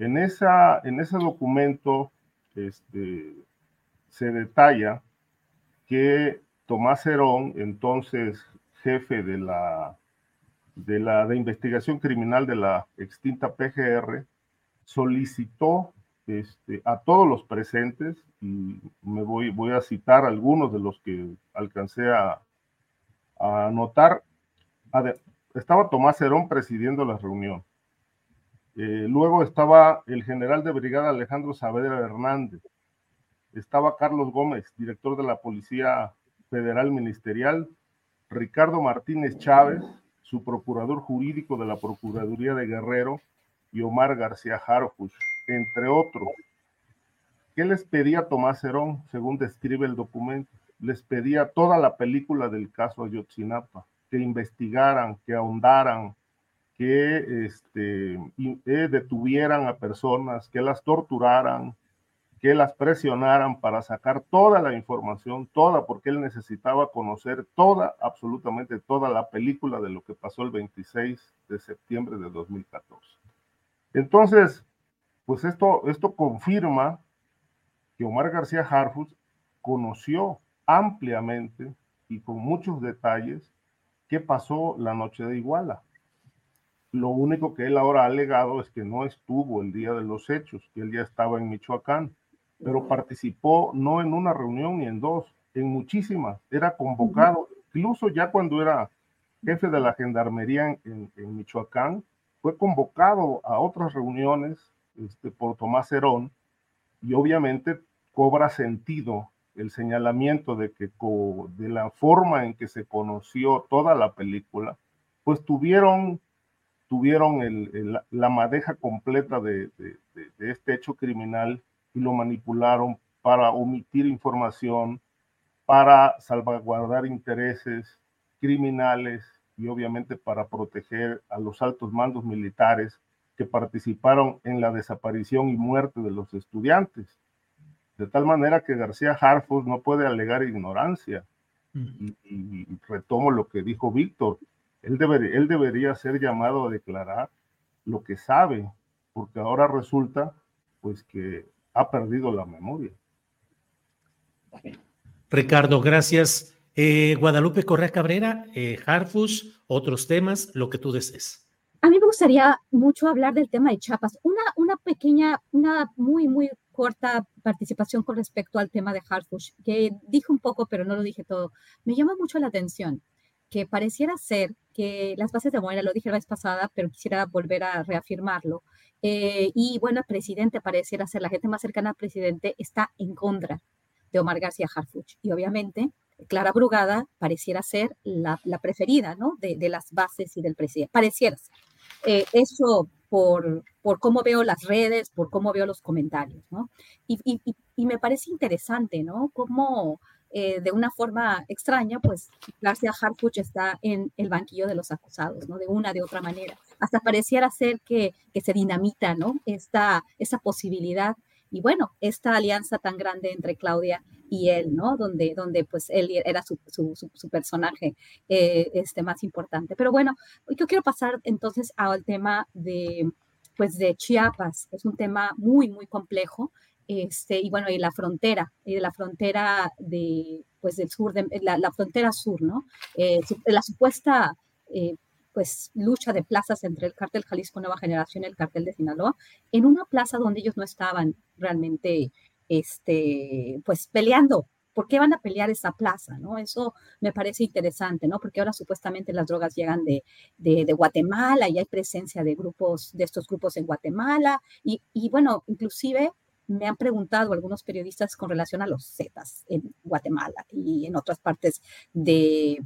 En, esa, en ese documento este, se detalla que Tomás Herón, entonces jefe de la de la de investigación criminal de la extinta PGR, solicitó este, a todos los presentes, y me voy, voy a citar algunos de los que alcancé a, a anotar. Estaba Tomás Herón presidiendo la reunión. Eh, luego estaba el general de brigada Alejandro Saavedra Hernández. Estaba Carlos Gómez, director de la Policía Federal Ministerial. Ricardo Martínez Chávez, su procurador jurídico de la Procuraduría de Guerrero. Y Omar García Harfuch, entre otros. ¿Qué les pedía Tomás Herón, según describe el documento? Les pedía toda la película del caso Ayotzinapa, que investigaran, que ahondaran, que este, eh, detuvieran a personas, que las torturaran, que las presionaran para sacar toda la información, toda, porque él necesitaba conocer toda, absolutamente toda la película de lo que pasó el 26 de septiembre de 2014. Entonces, pues esto, esto confirma que Omar García Harfus conoció ampliamente y con muchos detalles qué pasó la noche de Iguala. Lo único que él ahora ha alegado es que no estuvo el día de los hechos, que él ya estaba en Michoacán, pero participó no en una reunión ni en dos, en muchísimas. Era convocado, incluso ya cuando era jefe de la gendarmería en, Michoacán, fue convocado a otras reuniones este, por Tomás Herón y obviamente cobra sentido el señalamiento de que de la forma en que se conoció toda la película, pues tuvieron tuvieron la madeja completa de, este hecho criminal y lo manipularon para omitir información, para salvaguardar intereses criminales y obviamente para proteger a los altos mandos militares que participaron en la desaparición y muerte de los estudiantes. De tal manera que García Harfus no puede alegar ignorancia. y, retomo lo que dijo Víctor, él, él debería ser llamado a declarar lo que sabe, porque ahora resulta pues que ha perdido la memoria. Ricardo, gracias. Eh, Guadalupe Correa Cabrera, eh, Harfus, otros temas, lo que tú desees. A mí me gustaría mucho hablar del tema de Chiapas. Una, una pequeña, una muy, muy corta participación con respecto al tema de Harfush, que dije un poco, pero no lo dije todo. Me llama mucho la atención que pareciera ser que las bases de Morena, lo dije la vez pasada, pero quisiera volver a reafirmarlo, eh, y bueno, el presidente pareciera ser, la gente más cercana al presidente está en contra de Omar García Harfuch. Y obviamente, Clara Brugada pareciera ser la, preferida, ¿no? De, las bases y del presidente. Pareciera ser. Eh, eso por, por cómo veo las redes, por cómo veo los comentarios, ¿no? Y, y, y me parece interesante, ¿no? Cómo eh, de una forma extraña, pues García Harfuch está en el banquillo de los acusados, ¿no? De una, de otra manera. Hasta pareciera ser que, que se dinamita, ¿no? Esta, esa posibilidad. Y bueno, esta alianza tan grande entre Claudia y él, ¿no? Donde, donde pues él era su, su, su, personaje eh, este, más importante. Pero bueno, yo quiero pasar entonces al tema de, pues de Chiapas. Es un tema muy, muy complejo este, y bueno, y la frontera, y la frontera de, pues del sur, de, la, frontera sur, ¿no? Eh, la supuesta, eh, pues, lucha de plazas entre el cártel Jalisco Nueva Generación y el cártel de Sinaloa, en una plaza donde ellos no estaban realmente, este, pues, peleando. ¿Por qué van a pelear esa plaza? ¿no? Eso me parece interesante, ¿no? Porque ahora supuestamente las drogas llegan de, de, de Guatemala y hay presencia de grupos, de estos grupos en Guatemala. Y, y bueno, inclusive me han preguntado algunos periodistas con relación a los Zetas en Guatemala y en otras partes de,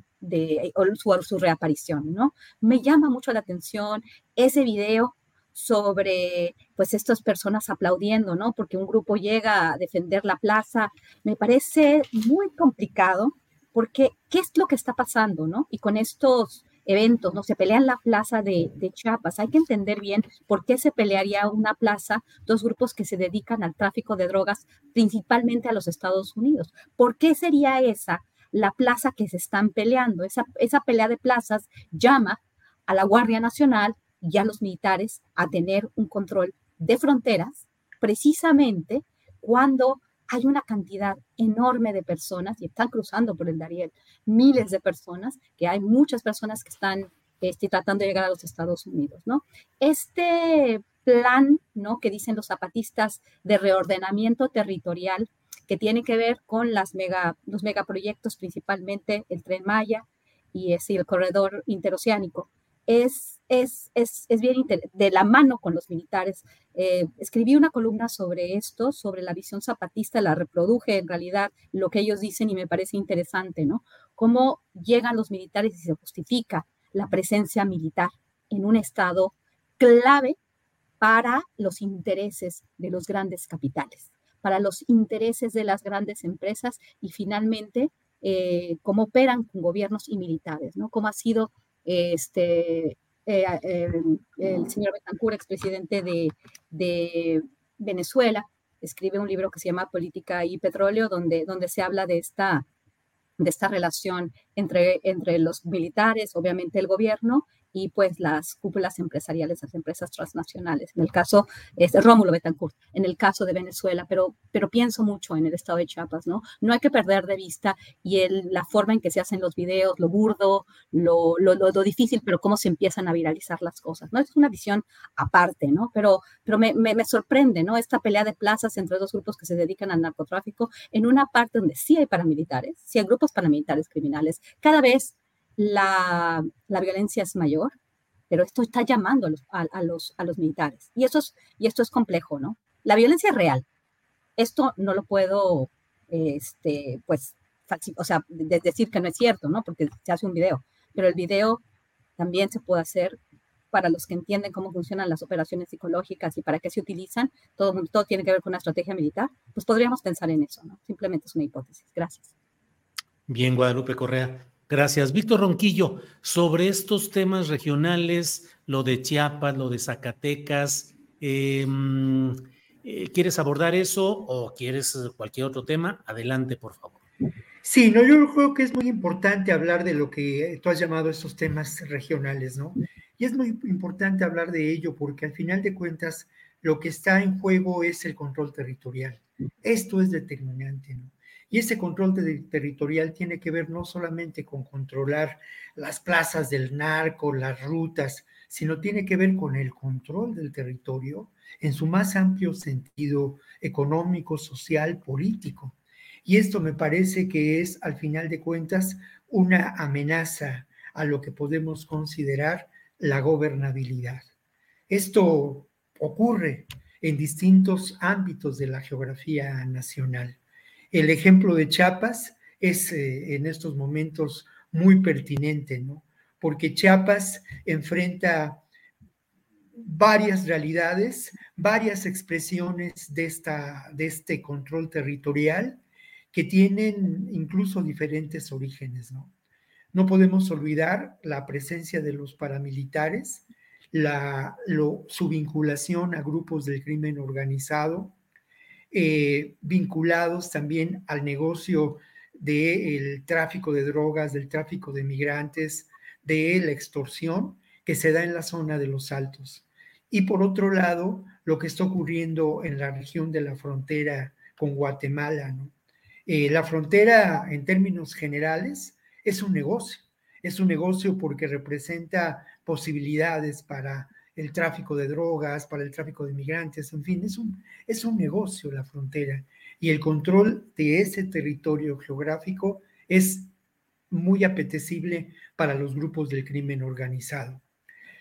su, reaparición, ¿no? Me llama mucho la atención ese video sobre pues estas personas aplaudiendo, ¿no? Porque un grupo llega a defender la plaza, me parece muy complicado porque ¿qué es lo que está pasando, ¿no? Y con estos eventos, ¿no? Se pelean la plaza de, Chiapas. Hay que entender bien por qué se pelearía una plaza, dos grupos que se dedican al tráfico de drogas, principalmente a los Estados Unidos. ¿Por qué sería esa la plaza que se están peleando? Esa, esa pelea de plazas llama a la Guardia Nacional y a los militares a tener un control de fronteras, precisamente cuando hay una cantidad enorme de personas, y están cruzando por el Dariel, miles de personas, que hay muchas personas que están este, tratando de llegar a los Estados Unidos, ¿no? Este plan, ¿no? Que dicen los zapatistas de reordenamiento territorial, que tiene que ver con las mega, los megaproyectos, principalmente el Tren Maya y el corredor interoceánico, es, es, es, es bien de la mano con los militares. Eh, escribí una columna sobre esto, sobre la visión zapatista, la reproduje en realidad lo que ellos dicen y me parece interesante, ¿no? Cómo llegan los militares y se justifica la presencia militar en un estado clave para los intereses de los grandes capitales, para los intereses de las grandes empresas y finalmente eh, cómo operan con gobiernos y militares, ¿no? Cómo ha sido este, eh, el, señor Betancourt, expresidente de, de Venezuela, escribe un libro que se llama Política y Petróleo, donde, donde se habla de esta, de esta relación entre, entre los militares, obviamente el gobierno, y pues las cúpulas empresariales, las empresas transnacionales. En el caso, es Rómulo Betancourt, en el caso de Venezuela, pero, pero pienso mucho en el estado de Chiapas, ¿no? No hay que perder de vista y el, la forma en que se hacen los videos, lo burdo, lo, lo, lo, difícil, pero cómo se empiezan a viralizar las cosas, ¿no? Es una visión aparte, ¿no? Pero, pero me, me, me sorprende, ¿no? Esta pelea de plazas entre dos grupos que se dedican al narcotráfico en una parte donde sí hay paramilitares, sí hay grupos paramilitares criminales, cada vez la, violencia es mayor, pero esto está llamando a los, a, los, a los militares. Y, eso es, y esto es complejo, ¿no? La violencia es real. Esto no lo puedo, este, pues, o sea, decir que no es cierto, ¿no? Porque se hace un video. Pero el video también se puede hacer para los que entienden cómo funcionan las operaciones psicológicas y para qué se utilizan, todo, todo tiene que ver con una estrategia militar, pues podríamos pensar en eso, ¿no? Simplemente es una hipótesis. Gracias. Bien, Guadalupe Correa. Gracias. Víctor Ronquillo, sobre estos temas regionales, lo de Chiapas, lo de Zacatecas, em, eh, ¿quieres abordar eso o quieres cualquier otro tema? Adelante, por favor. Sí, no, yo creo que es muy importante hablar de lo que tú has llamado estos temas regionales, ¿no? Y es muy importante hablar de ello porque al final de cuentas lo que está en juego es el control territorial. Esto es determinante, ¿no? Y ese control territorial tiene que ver no solamente con controlar las plazas del narco, las rutas, sino tiene que ver con el control del territorio en su más amplio sentido económico, social, político. Y esto me parece que es, al final de cuentas, una amenaza a lo que podemos considerar la gobernabilidad. Esto ocurre en distintos ámbitos de la geografía nacional. El ejemplo de Chiapas es eh, en estos momentos muy pertinente, ¿no? Porque Chiapas enfrenta varias realidades, varias expresiones de, esta, de este control territorial que tienen incluso diferentes orígenes, ¿no? No podemos olvidar la presencia de los paramilitares, la, su vinculación a grupos del crimen organizado, eh, vinculados también al negocio del tráfico de drogas, del tráfico de migrantes, de la extorsión que se da en la zona de los altos. Y por otro lado, lo que está ocurriendo en la región de la frontera con Guatemala. Eh, la frontera, en términos generales, es un negocio. Es un negocio porque representa posibilidades para el tráfico de drogas, para el tráfico de migrantes, en fin, es un, es un negocio la frontera y el control de ese territorio geográfico es muy apetecible para los grupos del crimen organizado.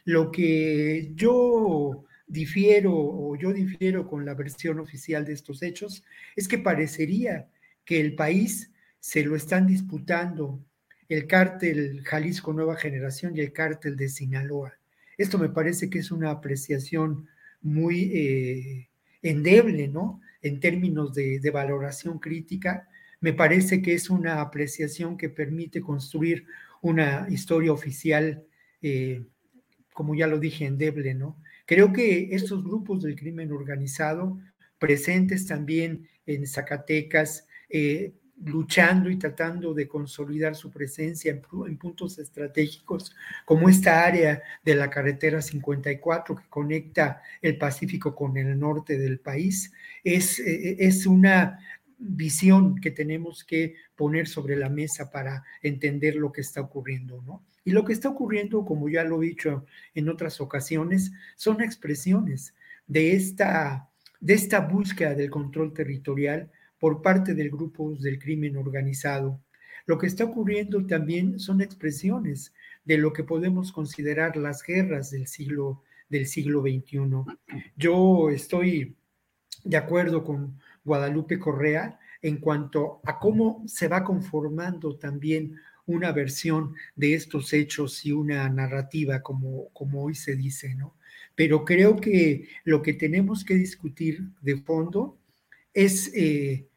Lo que yo difiero o yo difiero con la versión oficial de estos hechos es que parecería que el país se lo están disputando el cártel Jalisco Nueva Generación y el cártel de Sinaloa. Esto me parece que es una apreciación muy eh, endeble, ¿no? En términos de, valoración crítica, me parece que es una apreciación que permite construir una historia oficial, eh, como ya lo dije, endeble, ¿no? Creo que estos grupos del crimen organizado, presentes también en Zacatecas, eh, luchando y tratando de consolidar su presencia en, puntos estratégicos como esta área de la carretera 54 que conecta el Pacífico con el norte del país, es, eh, es una visión que tenemos que poner sobre la mesa para entender lo que está ocurriendo, ¿no? Y lo que está ocurriendo, como ya lo he dicho en otras ocasiones, son expresiones de esta, de esta búsqueda del control territorial por parte del grupo del crimen organizado. Lo que está ocurriendo también son expresiones de lo que podemos considerar las guerras del siglo, del siglo XXI. Yo estoy de acuerdo con Guadalupe Correa en cuanto a cómo se va conformando también una versión de estos hechos y una narrativa, como, como hoy se dice, ¿no? Pero creo que lo que tenemos que discutir de fondo es eh,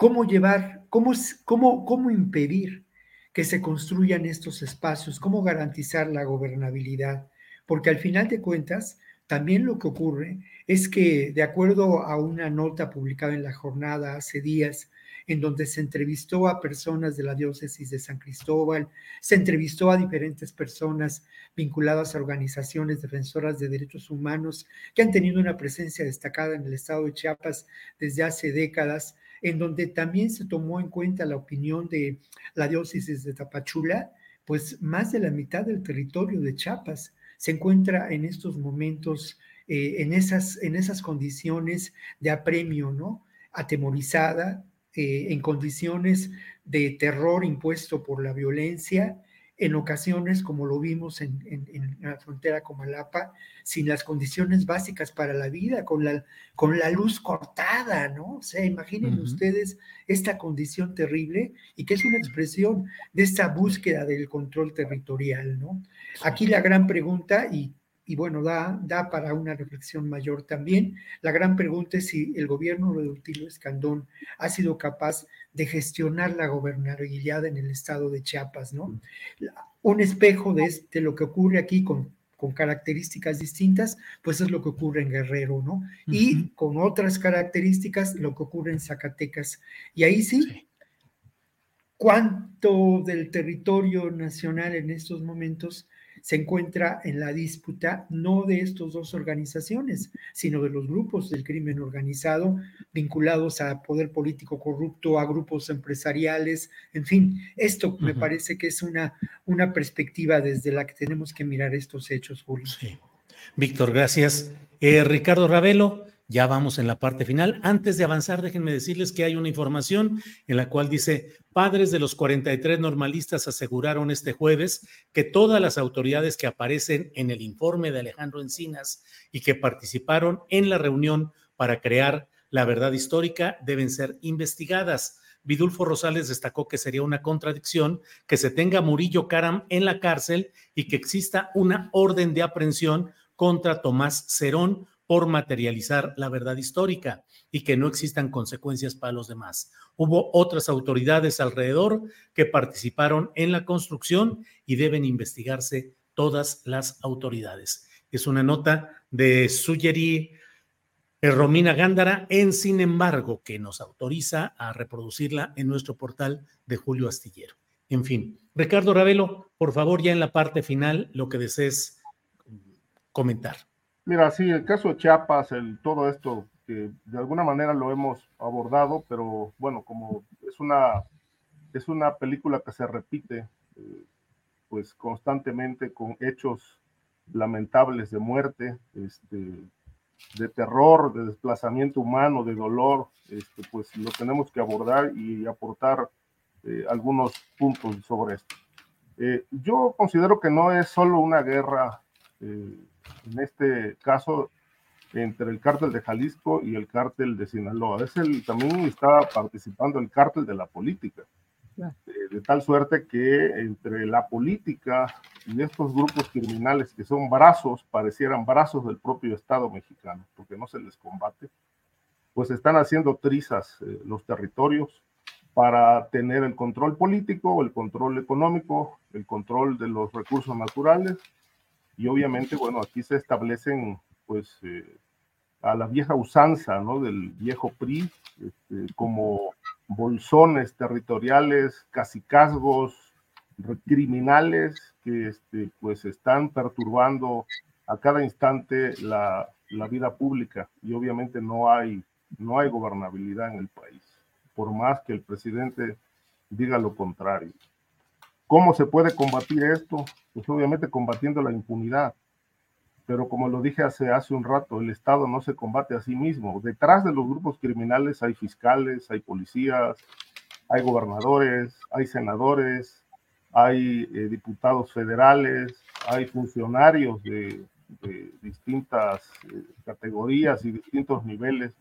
cómo llevar, cómo, cómo, cómo impedir que se construyan estos espacios, cómo garantizar la gobernabilidad, porque al final de cuentas, también lo que ocurre es que, de acuerdo a una nota publicada en la jornada hace días, en donde se entrevistó a personas de la diócesis de San Cristóbal, se entrevistó a diferentes personas vinculadas a organizaciones defensoras de derechos humanos que han tenido una presencia destacada en el estado de Chiapas desde hace décadas, en donde también se tomó en cuenta la opinión de la diócesis de Tapachula, pues más de la mitad del territorio de Chiapas se encuentra en estos momentos eh, en, esas, en esas condiciones de apremio, ¿no? Atemorizada, eh, en condiciones de terror impuesto por la violencia, en ocasiones, como lo vimos en, la frontera con Malapa, sin las condiciones básicas para la vida, con la, con la luz cortada, ¿no? O sea, imaginen ustedes esta condición terrible y que es una expresión de esta búsqueda del control territorial, ¿no? Aquí la gran pregunta, y, y bueno, da, da para una reflexión mayor también, la gran pregunta es si el gobierno de Rutilio Escandón ha sido capaz de gestionar la gobernabilidad en el estado de Chiapas, ¿no? Un espejo de, este, lo que ocurre aquí con, con características distintas, pues es lo que ocurre en Guerrero, ¿no? Y con otras características, lo que ocurre en Zacatecas. Y ahí sí, ¿cuánto del territorio nacional en estos momentos se encuentra en la disputa no de estas dos organizaciones, sino de los grupos del crimen organizado vinculados a poder político corrupto, a grupos empresariales, en fin, esto me parece que es una, una perspectiva desde la que tenemos que mirar estos hechos, Julio. Sí. Víctor, gracias. Eh, Ricardo Ravelo, ya vamos en la parte final. Antes de avanzar, déjenme decirles que hay una información en la cual dice, padres de los 43 normalistas aseguraron este jueves que todas las autoridades que aparecen en el informe de Alejandro Encinas y que participaron en la reunión para crear la verdad histórica deben ser investigadas. Vidulfo Rosales destacó que sería una contradicción que se tenga Murillo Caram en la cárcel y que exista una orden de aprehensión contra Tomás Cerón por materializar la verdad histórica y que no existan consecuencias para los demás. Hubo otras autoridades alrededor que participaron en la construcción y deben investigarse todas las autoridades. Es una nota de Suyeri eh, Romina Gándara en Sin embargo, que nos autoriza a reproducirla en nuestro portal de Julio Astillero. En fin, Ricardo Ravelo, por favor, ya en la parte final, lo que desees comentar. Mira, sí, el caso de Chiapas, todo esto que de alguna manera lo hemos abordado, pero bueno, como es una, es una película que se repite eh, pues constantemente con hechos lamentables de muerte, este, de terror, de desplazamiento humano, de dolor, este, pues lo tenemos que abordar y aportar eh, algunos puntos sobre esto. Eh, yo considero que no es solo una guerra en este caso entre el cártel de Jalisco y el cártel de Sinaloa. Es el, también está participando el cártel de la política, eh, de, tal suerte que entre la política y estos grupos criminales que son brazos, parecieran brazos del propio Estado mexicano, porque no se les combate, pues están haciendo trizas eh, los territorios para tener el control político, el control económico, el control de los recursos naturales y obviamente, bueno, aquí se establecen, pues, eh, a la vieja usanza, ¿no? Del viejo PRI, este, como bolsones territoriales, casicazgos, criminales que, este, pues, están perturbando a cada instante la, la vida pública y obviamente no hay, no hay gobernabilidad en el país. por más que el presidente diga lo contrario. ¿Cómo se puede combatir esto? Pues obviamente combatiendo la impunidad. Pero como lo dije hace, un rato, el Estado no se combate a sí mismo. Detrás de los grupos criminales hay fiscales, hay policías, hay gobernadores, hay senadores, hay eh, diputados federales, hay funcionarios de, distintas eh, categorías y distintos niveles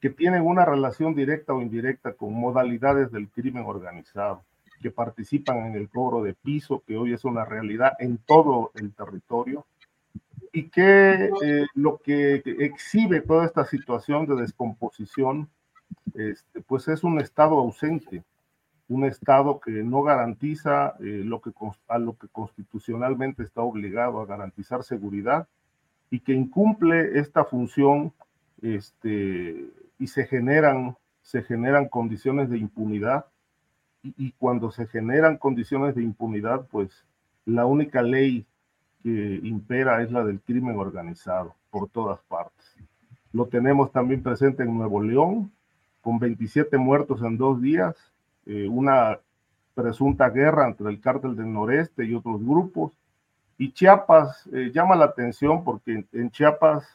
que tienen una relación directa o indirecta con modalidades del crimen organizado, que participan en el cobro de piso, que hoy es una realidad en todo el territorio, y que eh, lo que exhibe toda esta situación de descomposición, este, pues es un Estado ausente, un Estado que no garantiza eh, lo que, a lo que constitucionalmente está obligado a garantizar seguridad y que incumple esta función este, y se generan, se generan condiciones de impunidad. Y, cuando se generan condiciones de impunidad, pues la única ley que impera es la del crimen organizado por todas partes. Lo tenemos también presente en Nuevo León, con 27 muertos en dos días, eh, una presunta guerra entre el cártel del noreste y otros grupos. Y Chiapas eh, llama la atención porque en Chiapas,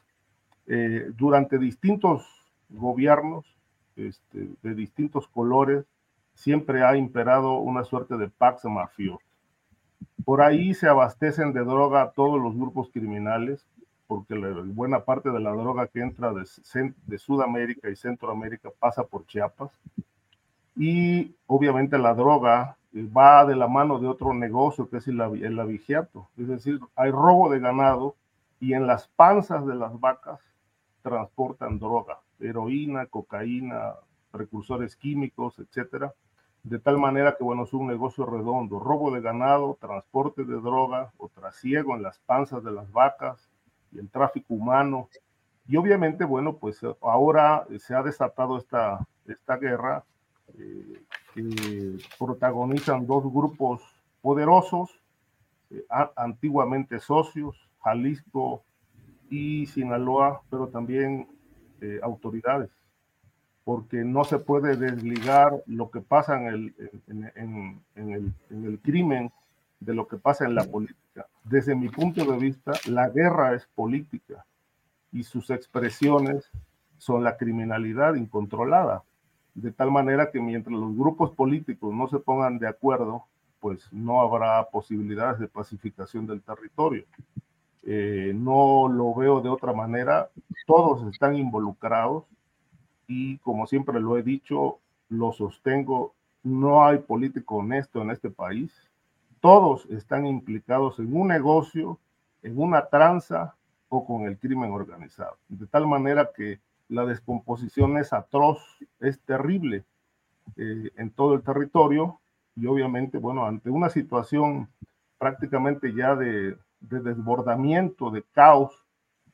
eh, durante distintos gobiernos este, de distintos colores, siempre ha imperado una suerte de pax mafioso. Por ahí se abastecen de droga todos los grupos criminales, porque buena parte de la droga que entra de, Sudamérica y Centroamérica pasa por Chiapas. Y obviamente la droga eh, va de la mano de otro negocio que es el, el. Es decir, hay robo de ganado y en las panzas de las vacas transportan droga heroína, cocaína, precursores químicos, etcétera, de tal manera que, bueno, es un negocio redondo, robo de ganado, transporte de droga o trasiego en las panzas de las vacas y el tráfico humano. Y obviamente, bueno, pues ahora se ha desatado esta, esta guerra eh, que protagonizan dos grupos poderosos, eh, antiguamente socios, Jalisco y Sinaloa, pero también eh, autoridades, porque no se puede desligar lo que pasa en el, en, el, en el crimen de lo que pasa en la política. Desde mi punto de vista, la guerra es política y sus expresiones son la criminalidad incontrolada, de tal manera que mientras los grupos políticos no se pongan de acuerdo, pues no habrá posibilidades de pacificación del territorio. Eh, no lo veo de otra manera. Todos están involucrados y como siempre lo he dicho, lo sostengo, no hay político honesto en este país. Todos están implicados en un negocio, en una tranza o con el crimen organizado. De tal manera que la descomposición es atroz, es terrible eh, en todo el territorio y obviamente, bueno, ante una situación prácticamente ya de de desbordamiento, de caos,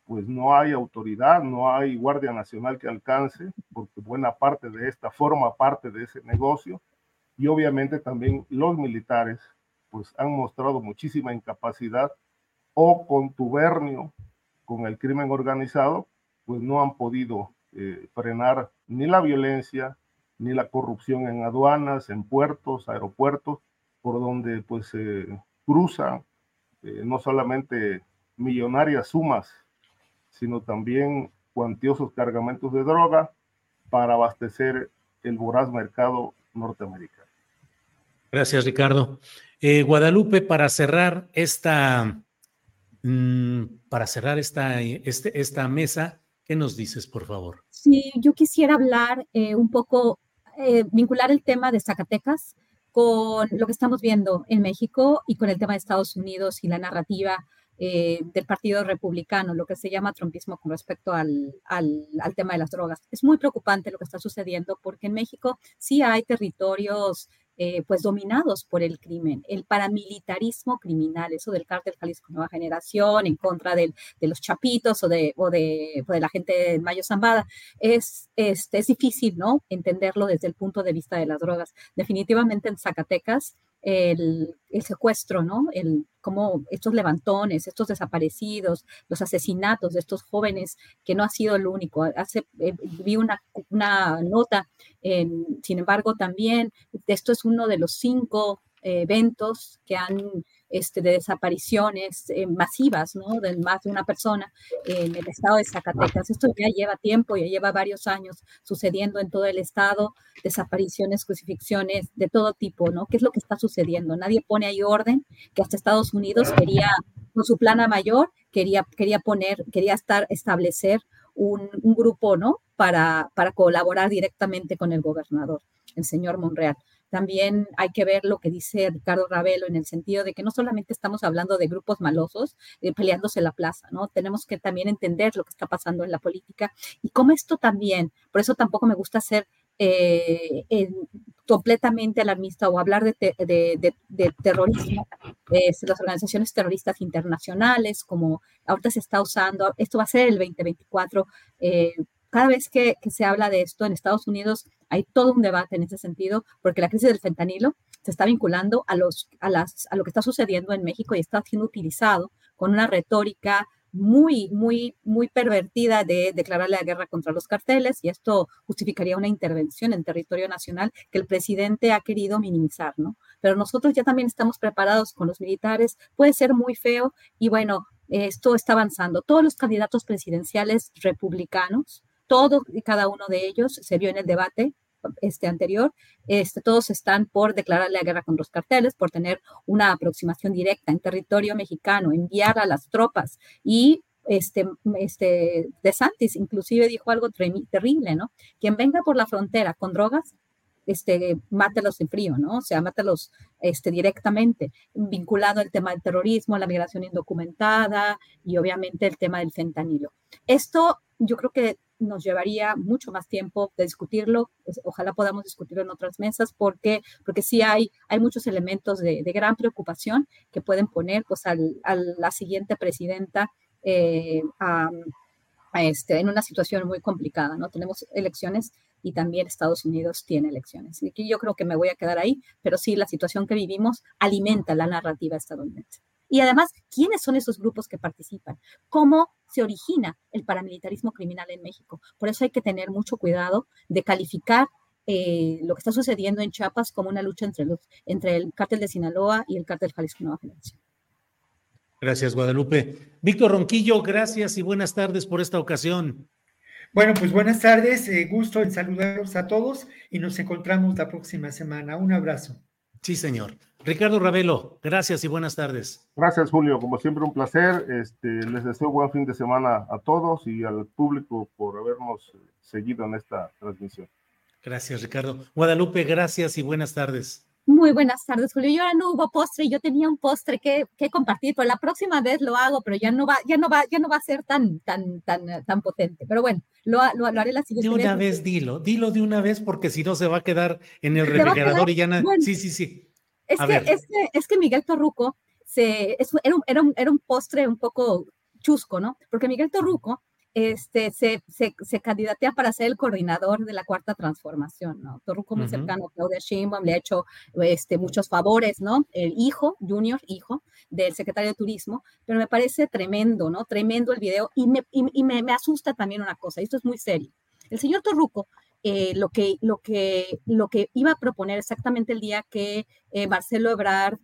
pues no hay autoridad, no hay Guardia Nacional que alcance, porque buena parte de esta forma parte de ese negocio. Y obviamente también los militares, pues han mostrado muchísima incapacidad o contubernio con el crimen organizado, pues no han podido eh, frenar ni la violencia, ni la corrupción en aduanas, en puertos, aeropuertos, por donde pues eh, no solamente millonarias sumas, sino también cuantiosos cargamentos de droga para abastecer el voraz mercado norteamericano. Gracias, Ricardo. Eh, Guadalupe, para cerrar esta, mm, para cerrar esta, este, esta mesa, ¿qué nos dices, por favor? Sí, yo quisiera hablar eh, un poco, vincular el tema de Zacatecas con lo que estamos viendo en México y con el tema de Estados Unidos y la narrativa eh, del Partido Republicano, lo que se llama trumpismo con respecto al, al, tema de las drogas. Es muy preocupante lo que está sucediendo porque en México sí hay territorios eh, pues dominados por el crimen, el paramilitarismo criminal, eso del cártel Jalisco Nueva Generación en contra de los chapitos o de, o de, la gente de Mayo Zambada, es, es, es difícil, ¿no? Entenderlo desde el punto de vista de las drogas. Definitivamente en Zacatecas el, secuestro, ¿no? El, como estos levantones, estos desaparecidos, los asesinatos de estos jóvenes, que no ha sido el único. Hace, eh, vi una, una nota, sin embargo, también, esto es uno de los cinco eh, eventos que han este, de desapariciones eh, masivas, ¿no? De más de una persona en el estado de Zacatecas. Esto ya lleva tiempo, ya lleva varios años sucediendo en todo el estado, desapariciones, crucifixiones de todo tipo, ¿no? ¿Qué es lo que está sucediendo? Nadie pone ahí orden, que hasta Estados Unidos quería, con su plana mayor, quería, quería poner, quería estar, establecer un, un grupo, ¿no? Para, para colaborar directamente con el gobernador, el señor Monreal también hay que ver lo que dice Ricardo Ravelo en el sentido de que no solamente estamos hablando de grupos malosos eh, peleándose la plaza, ¿no? Tenemos que también entender lo que está pasando en la política y cómo esto también, por eso tampoco me gusta ser eh, completamente alarmista o hablar de, terrorismo, las organizaciones terroristas internacionales, como ahorita se está usando, esto va a ser el 2024. Eh, cada vez que, se habla de esto en Estados Unidos, hay todo un debate en ese sentido, porque la crisis del fentanilo se está vinculando a, los, a, las, a lo que está sucediendo en México y está siendo utilizado con una retórica muy, muy, muy pervertida de declararle la guerra contra los carteles y esto justificaría una intervención en territorio nacional que el presidente ha querido minimizar, ¿no? Pero nosotros ya también estamos preparados con los militares, puede ser muy feo y bueno, esto está avanzando. Todos los candidatos presidenciales republicanos todos y cada uno de ellos se vio en el debate este anterior, este, todos están por declararle la guerra con los carteles, por tener una aproximación directa en territorio mexicano, enviar a las tropas y este, este, De Santis inclusive dijo algo terrible, ¿no? Quien venga por la frontera con drogas, este, mátelos en frío, ¿no? O sea, mátelos este, directamente, vinculado al tema del terrorismo, la migración indocumentada y obviamente el tema del fentanilo. Esto yo creo que nos llevaría mucho más tiempo de discutirlo. Ojalá podamos discutirlo en otras mesas porque, porque sí hay, hay muchos elementos de, gran preocupación que pueden poner pues, a la siguiente presidenta eh, este, en una situación muy complicada. ¿no? Tenemos elecciones y también Estados Unidos tiene elecciones. Y yo creo que me voy a quedar ahí, pero sí, la situación que vivimos alimenta la narrativa estadounidense. Y además, ¿quiénes son esos grupos que participan? ¿Cómo se origina el paramilitarismo criminal en México? Por eso hay que tener mucho cuidado de calificar eh, lo que está sucediendo en Chiapas como una lucha entre, los, entre el cártel de Sinaloa y el cártel Jalisco Nueva Generación. Gracias, Guadalupe. Víctor Ronquillo, gracias y buenas tardes por esta ocasión. Bueno, pues buenas tardes, eh, gusto en saludarlos a todos y nos encontramos la próxima semana. Un abrazo. Sí, señor. Ricardo Ravelo, gracias y buenas tardes. Gracias, Julio. Como siempre, un placer. Este, les deseo buen fin de semana a todos y al público por habernos seguido en esta transmisión. Gracias, Ricardo. Guadalupe, gracias y buenas tardes. Muy buenas tardes, Julio. Yo ahora no hubo postre, yo tenía un postre que, que, compartir, pero la próxima vez lo hago, pero ya no va, ya no va, ya no va a ser tan, tan, tan, tan potente. Pero bueno, lo, lo, haré la siguiente vez. De una vez, dilo, dilo de una vez, porque si no se va a quedar en el refrigerador y ya nada. sí, sí, sí. Es que, es que, es, que, Miguel Torruco se, era, un, era, un, era un postre un poco chusco, ¿no? Porque Miguel Torruco este, se, se, se, candidatea para ser el coordinador de la cuarta transformación, ¿no? Torruco muy cercano a Claudia Sheinbaum, le ha hecho este, muchos favores, ¿no? El hijo, Junior, hijo del secretario de Turismo, pero me parece tremendo, ¿no? Tremendo el video y me, y, me, me asusta también una cosa, esto es muy serio. El señor Torruco eh, lo, que, lo, que, lo que iba a proponer exactamente el día que eh, Marcelo Ebrard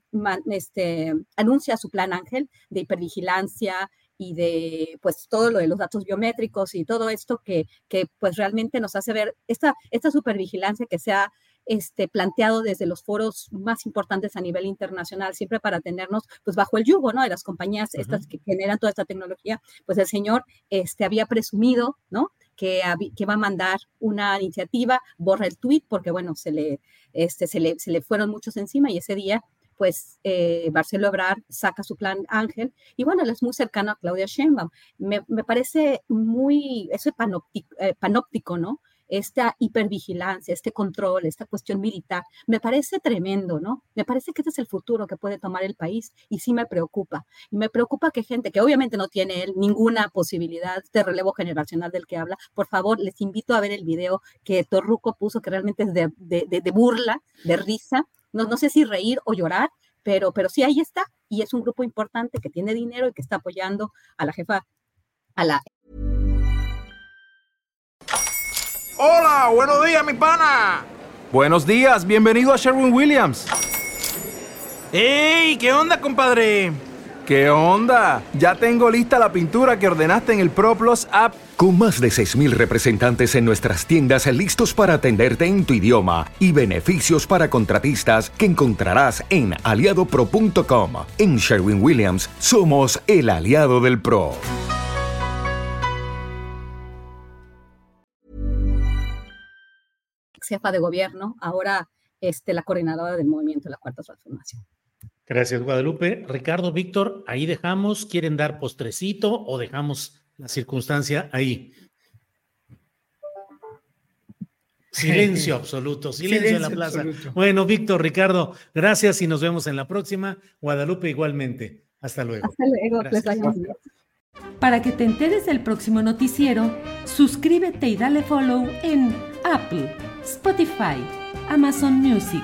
este, anuncia su plan Ángel de hipervigilancia, y de pues todo lo de los datos biométricos y todo esto que, que pues realmente nos hace ver esta, esta supervigilancia que se ha este, planteado desde los foros más importantes a nivel internacional, siempre para tenernos pues bajo el yugo, ¿no? De las compañías estas que generan toda esta tecnología, pues el señor este, había presumido, ¿no? Que, que, va a mandar una iniciativa, borra el tweet porque, bueno, se le, este, se le, se le fueron muchos encima y ese día pues eh, Marcelo saca su plan Ángel y bueno, él es muy cercano a Claudia Sheinbaum. Me, parece muy, eso es eh, panóptico, ¿no? Esta hipervigilancia, este control, esta cuestión militar, me parece tremendo, ¿no? Me parece que este es el futuro que puede tomar el país y sí me preocupa. Y me preocupa que gente que obviamente no tiene él ninguna posibilidad de relevo generacional del que habla, por favor, les invito a ver el video que Torruco puso, que realmente es de, de burla, de risa, no, no sé si reír o llorar, pero, pero sí ahí está. Y es un grupo importante que tiene dinero y que está apoyando a la jefa, a la... Hola, buenos días, mi pana. Buenos días, bienvenido a Sherwin Williams. ¡Ey! ¿Qué onda, compadre? ¿Qué onda? Ya tengo lista la pintura que ordenaste en el ProPlus app. Con más de 6.000 representantes en nuestras tiendas listos para atenderte en tu idioma y beneficios para contratistas que encontrarás en aliadopro.com. En Sherwin Williams somos el aliado del PRO. Jefa de gobierno, ahora este, la coordinadora del movimiento de la Cuarta Transformación. Gracias, Guadalupe. Ricardo, Víctor, ahí dejamos. ¿Quieren dar postrecito o dejamos la circunstancia ahí? Silencio absoluto, silencio, en la plaza. Bueno, Víctor, Ricardo, gracias y nos vemos en la próxima. Guadalupe igualmente. Hasta luego. Hasta luego. Para que te enteres del próximo noticiero, suscríbete y dale follow en Apple, Spotify, Amazon Music